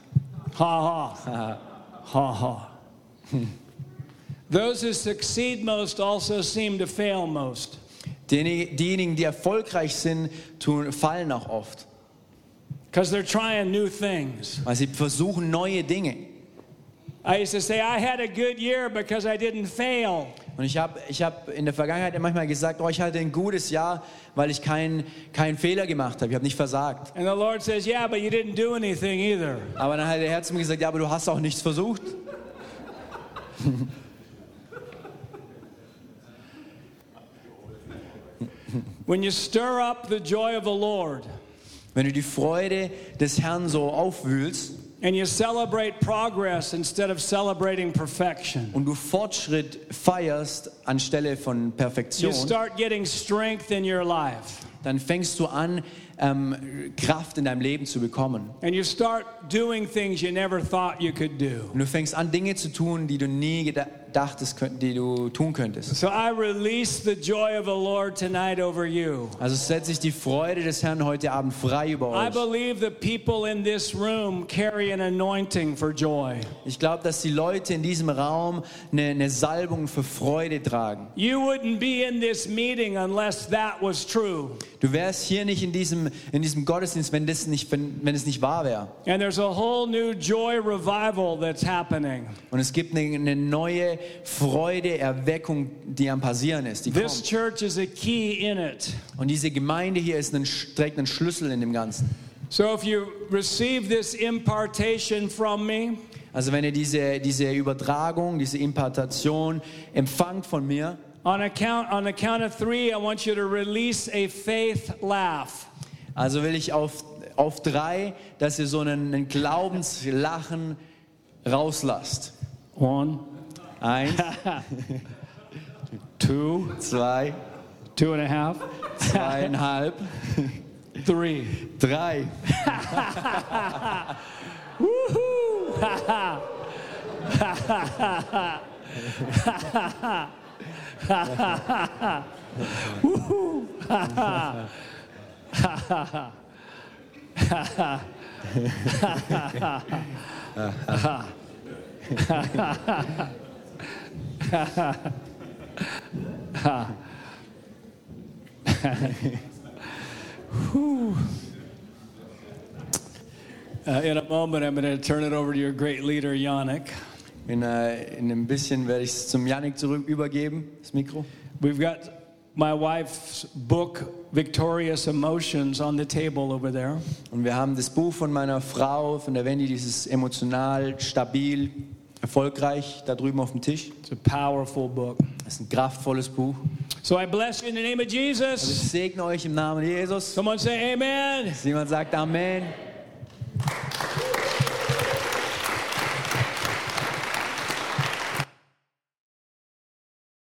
Ha ha. (laughs) ha ha. Those who succeed most also seem to fail most. Diejenigen, die erfolgreich sind, tun, fallen auch oft, Because they're trying new things. weil sie versuchen neue Dinge. I used to say, I had a good year because I didn't fail. Und ich habe ich hab in der Vergangenheit manchmal gesagt, oh, ich hatte ein gutes Jahr, weil ich keinen keinen Fehler gemacht habe. Ich habe nicht versagt. And the Lord says, Yeah, but you didn't do anything either. Aber dann hat der Herr zu mir gesagt, ja, aber du hast auch nichts versucht. (laughs) When you stir up the joy of the Lord Wenn du die Freude des Herrn so aufwühlst and you celebrate progress instead of celebrating perfection, und du Fortschritt feierst anstelle von you Perfektion, start getting strength in your life. dann fängst du an, ähm, Kraft in deinem Leben zu bekommen. And you start doing things you never thought you could do. Und du fängst an, Dinge zu tun, die du nie geda- dachtest, könnt- die du tun könntest. So I release the joy of the Lord tonight over you. Also setze ich die Freude des Herrn heute Abend frei über I euch. believe the people in this room carry an anointing for joy. Ich glaube, dass die Leute in diesem Raum eine, eine Salbung für Freude tragen. You wouldn't be in this meeting unless that was true. Du wärst hier nicht in diesem, in diesem Gottesdienst, wenn, das nicht, wenn, wenn es nicht wahr wäre. And there's a whole new joy revival that's happening. Und es gibt eine, eine neue Freude, Erweckung, die am Passieren ist. Die This kommt. church is a key in it. Und diese Gemeinde hier ist ein, trägt einen Schlüssel in dem Ganzen. So if you receive this impartation from me, Also wenn ihr diese, diese Übertragung, diese Impartation empfangt von mir, on a count on the count of 3, I want you to release a faith laugh. Also will ich auf, auf drei, dass ihr so einen, einen Glaubenslachen rauslasst. One, Eins, (laughs) two, zwei, two and a half, zweieinhalb, (laughs) three. drei. (laughs) Woohoo! Uh, in a moment, I'm going to turn it over to your great leader, Yannick. In, äh, in ein bisschen werde ich es zum Yannick zurück übergeben, das Mikro. We've got my wife's book, Victorious Emotions, on the table over there. Und wir haben das Buch von meiner Frau, von der Wendy, dieses emotional, stabil, erfolgreich, da drüben auf dem Tisch. It's a powerful book. Das ist ein kraftvolles Buch. So I bless you in the name of Also ich Jesus. segne euch im Namen Jesus. Someone say amen. Jemand sagt Amen.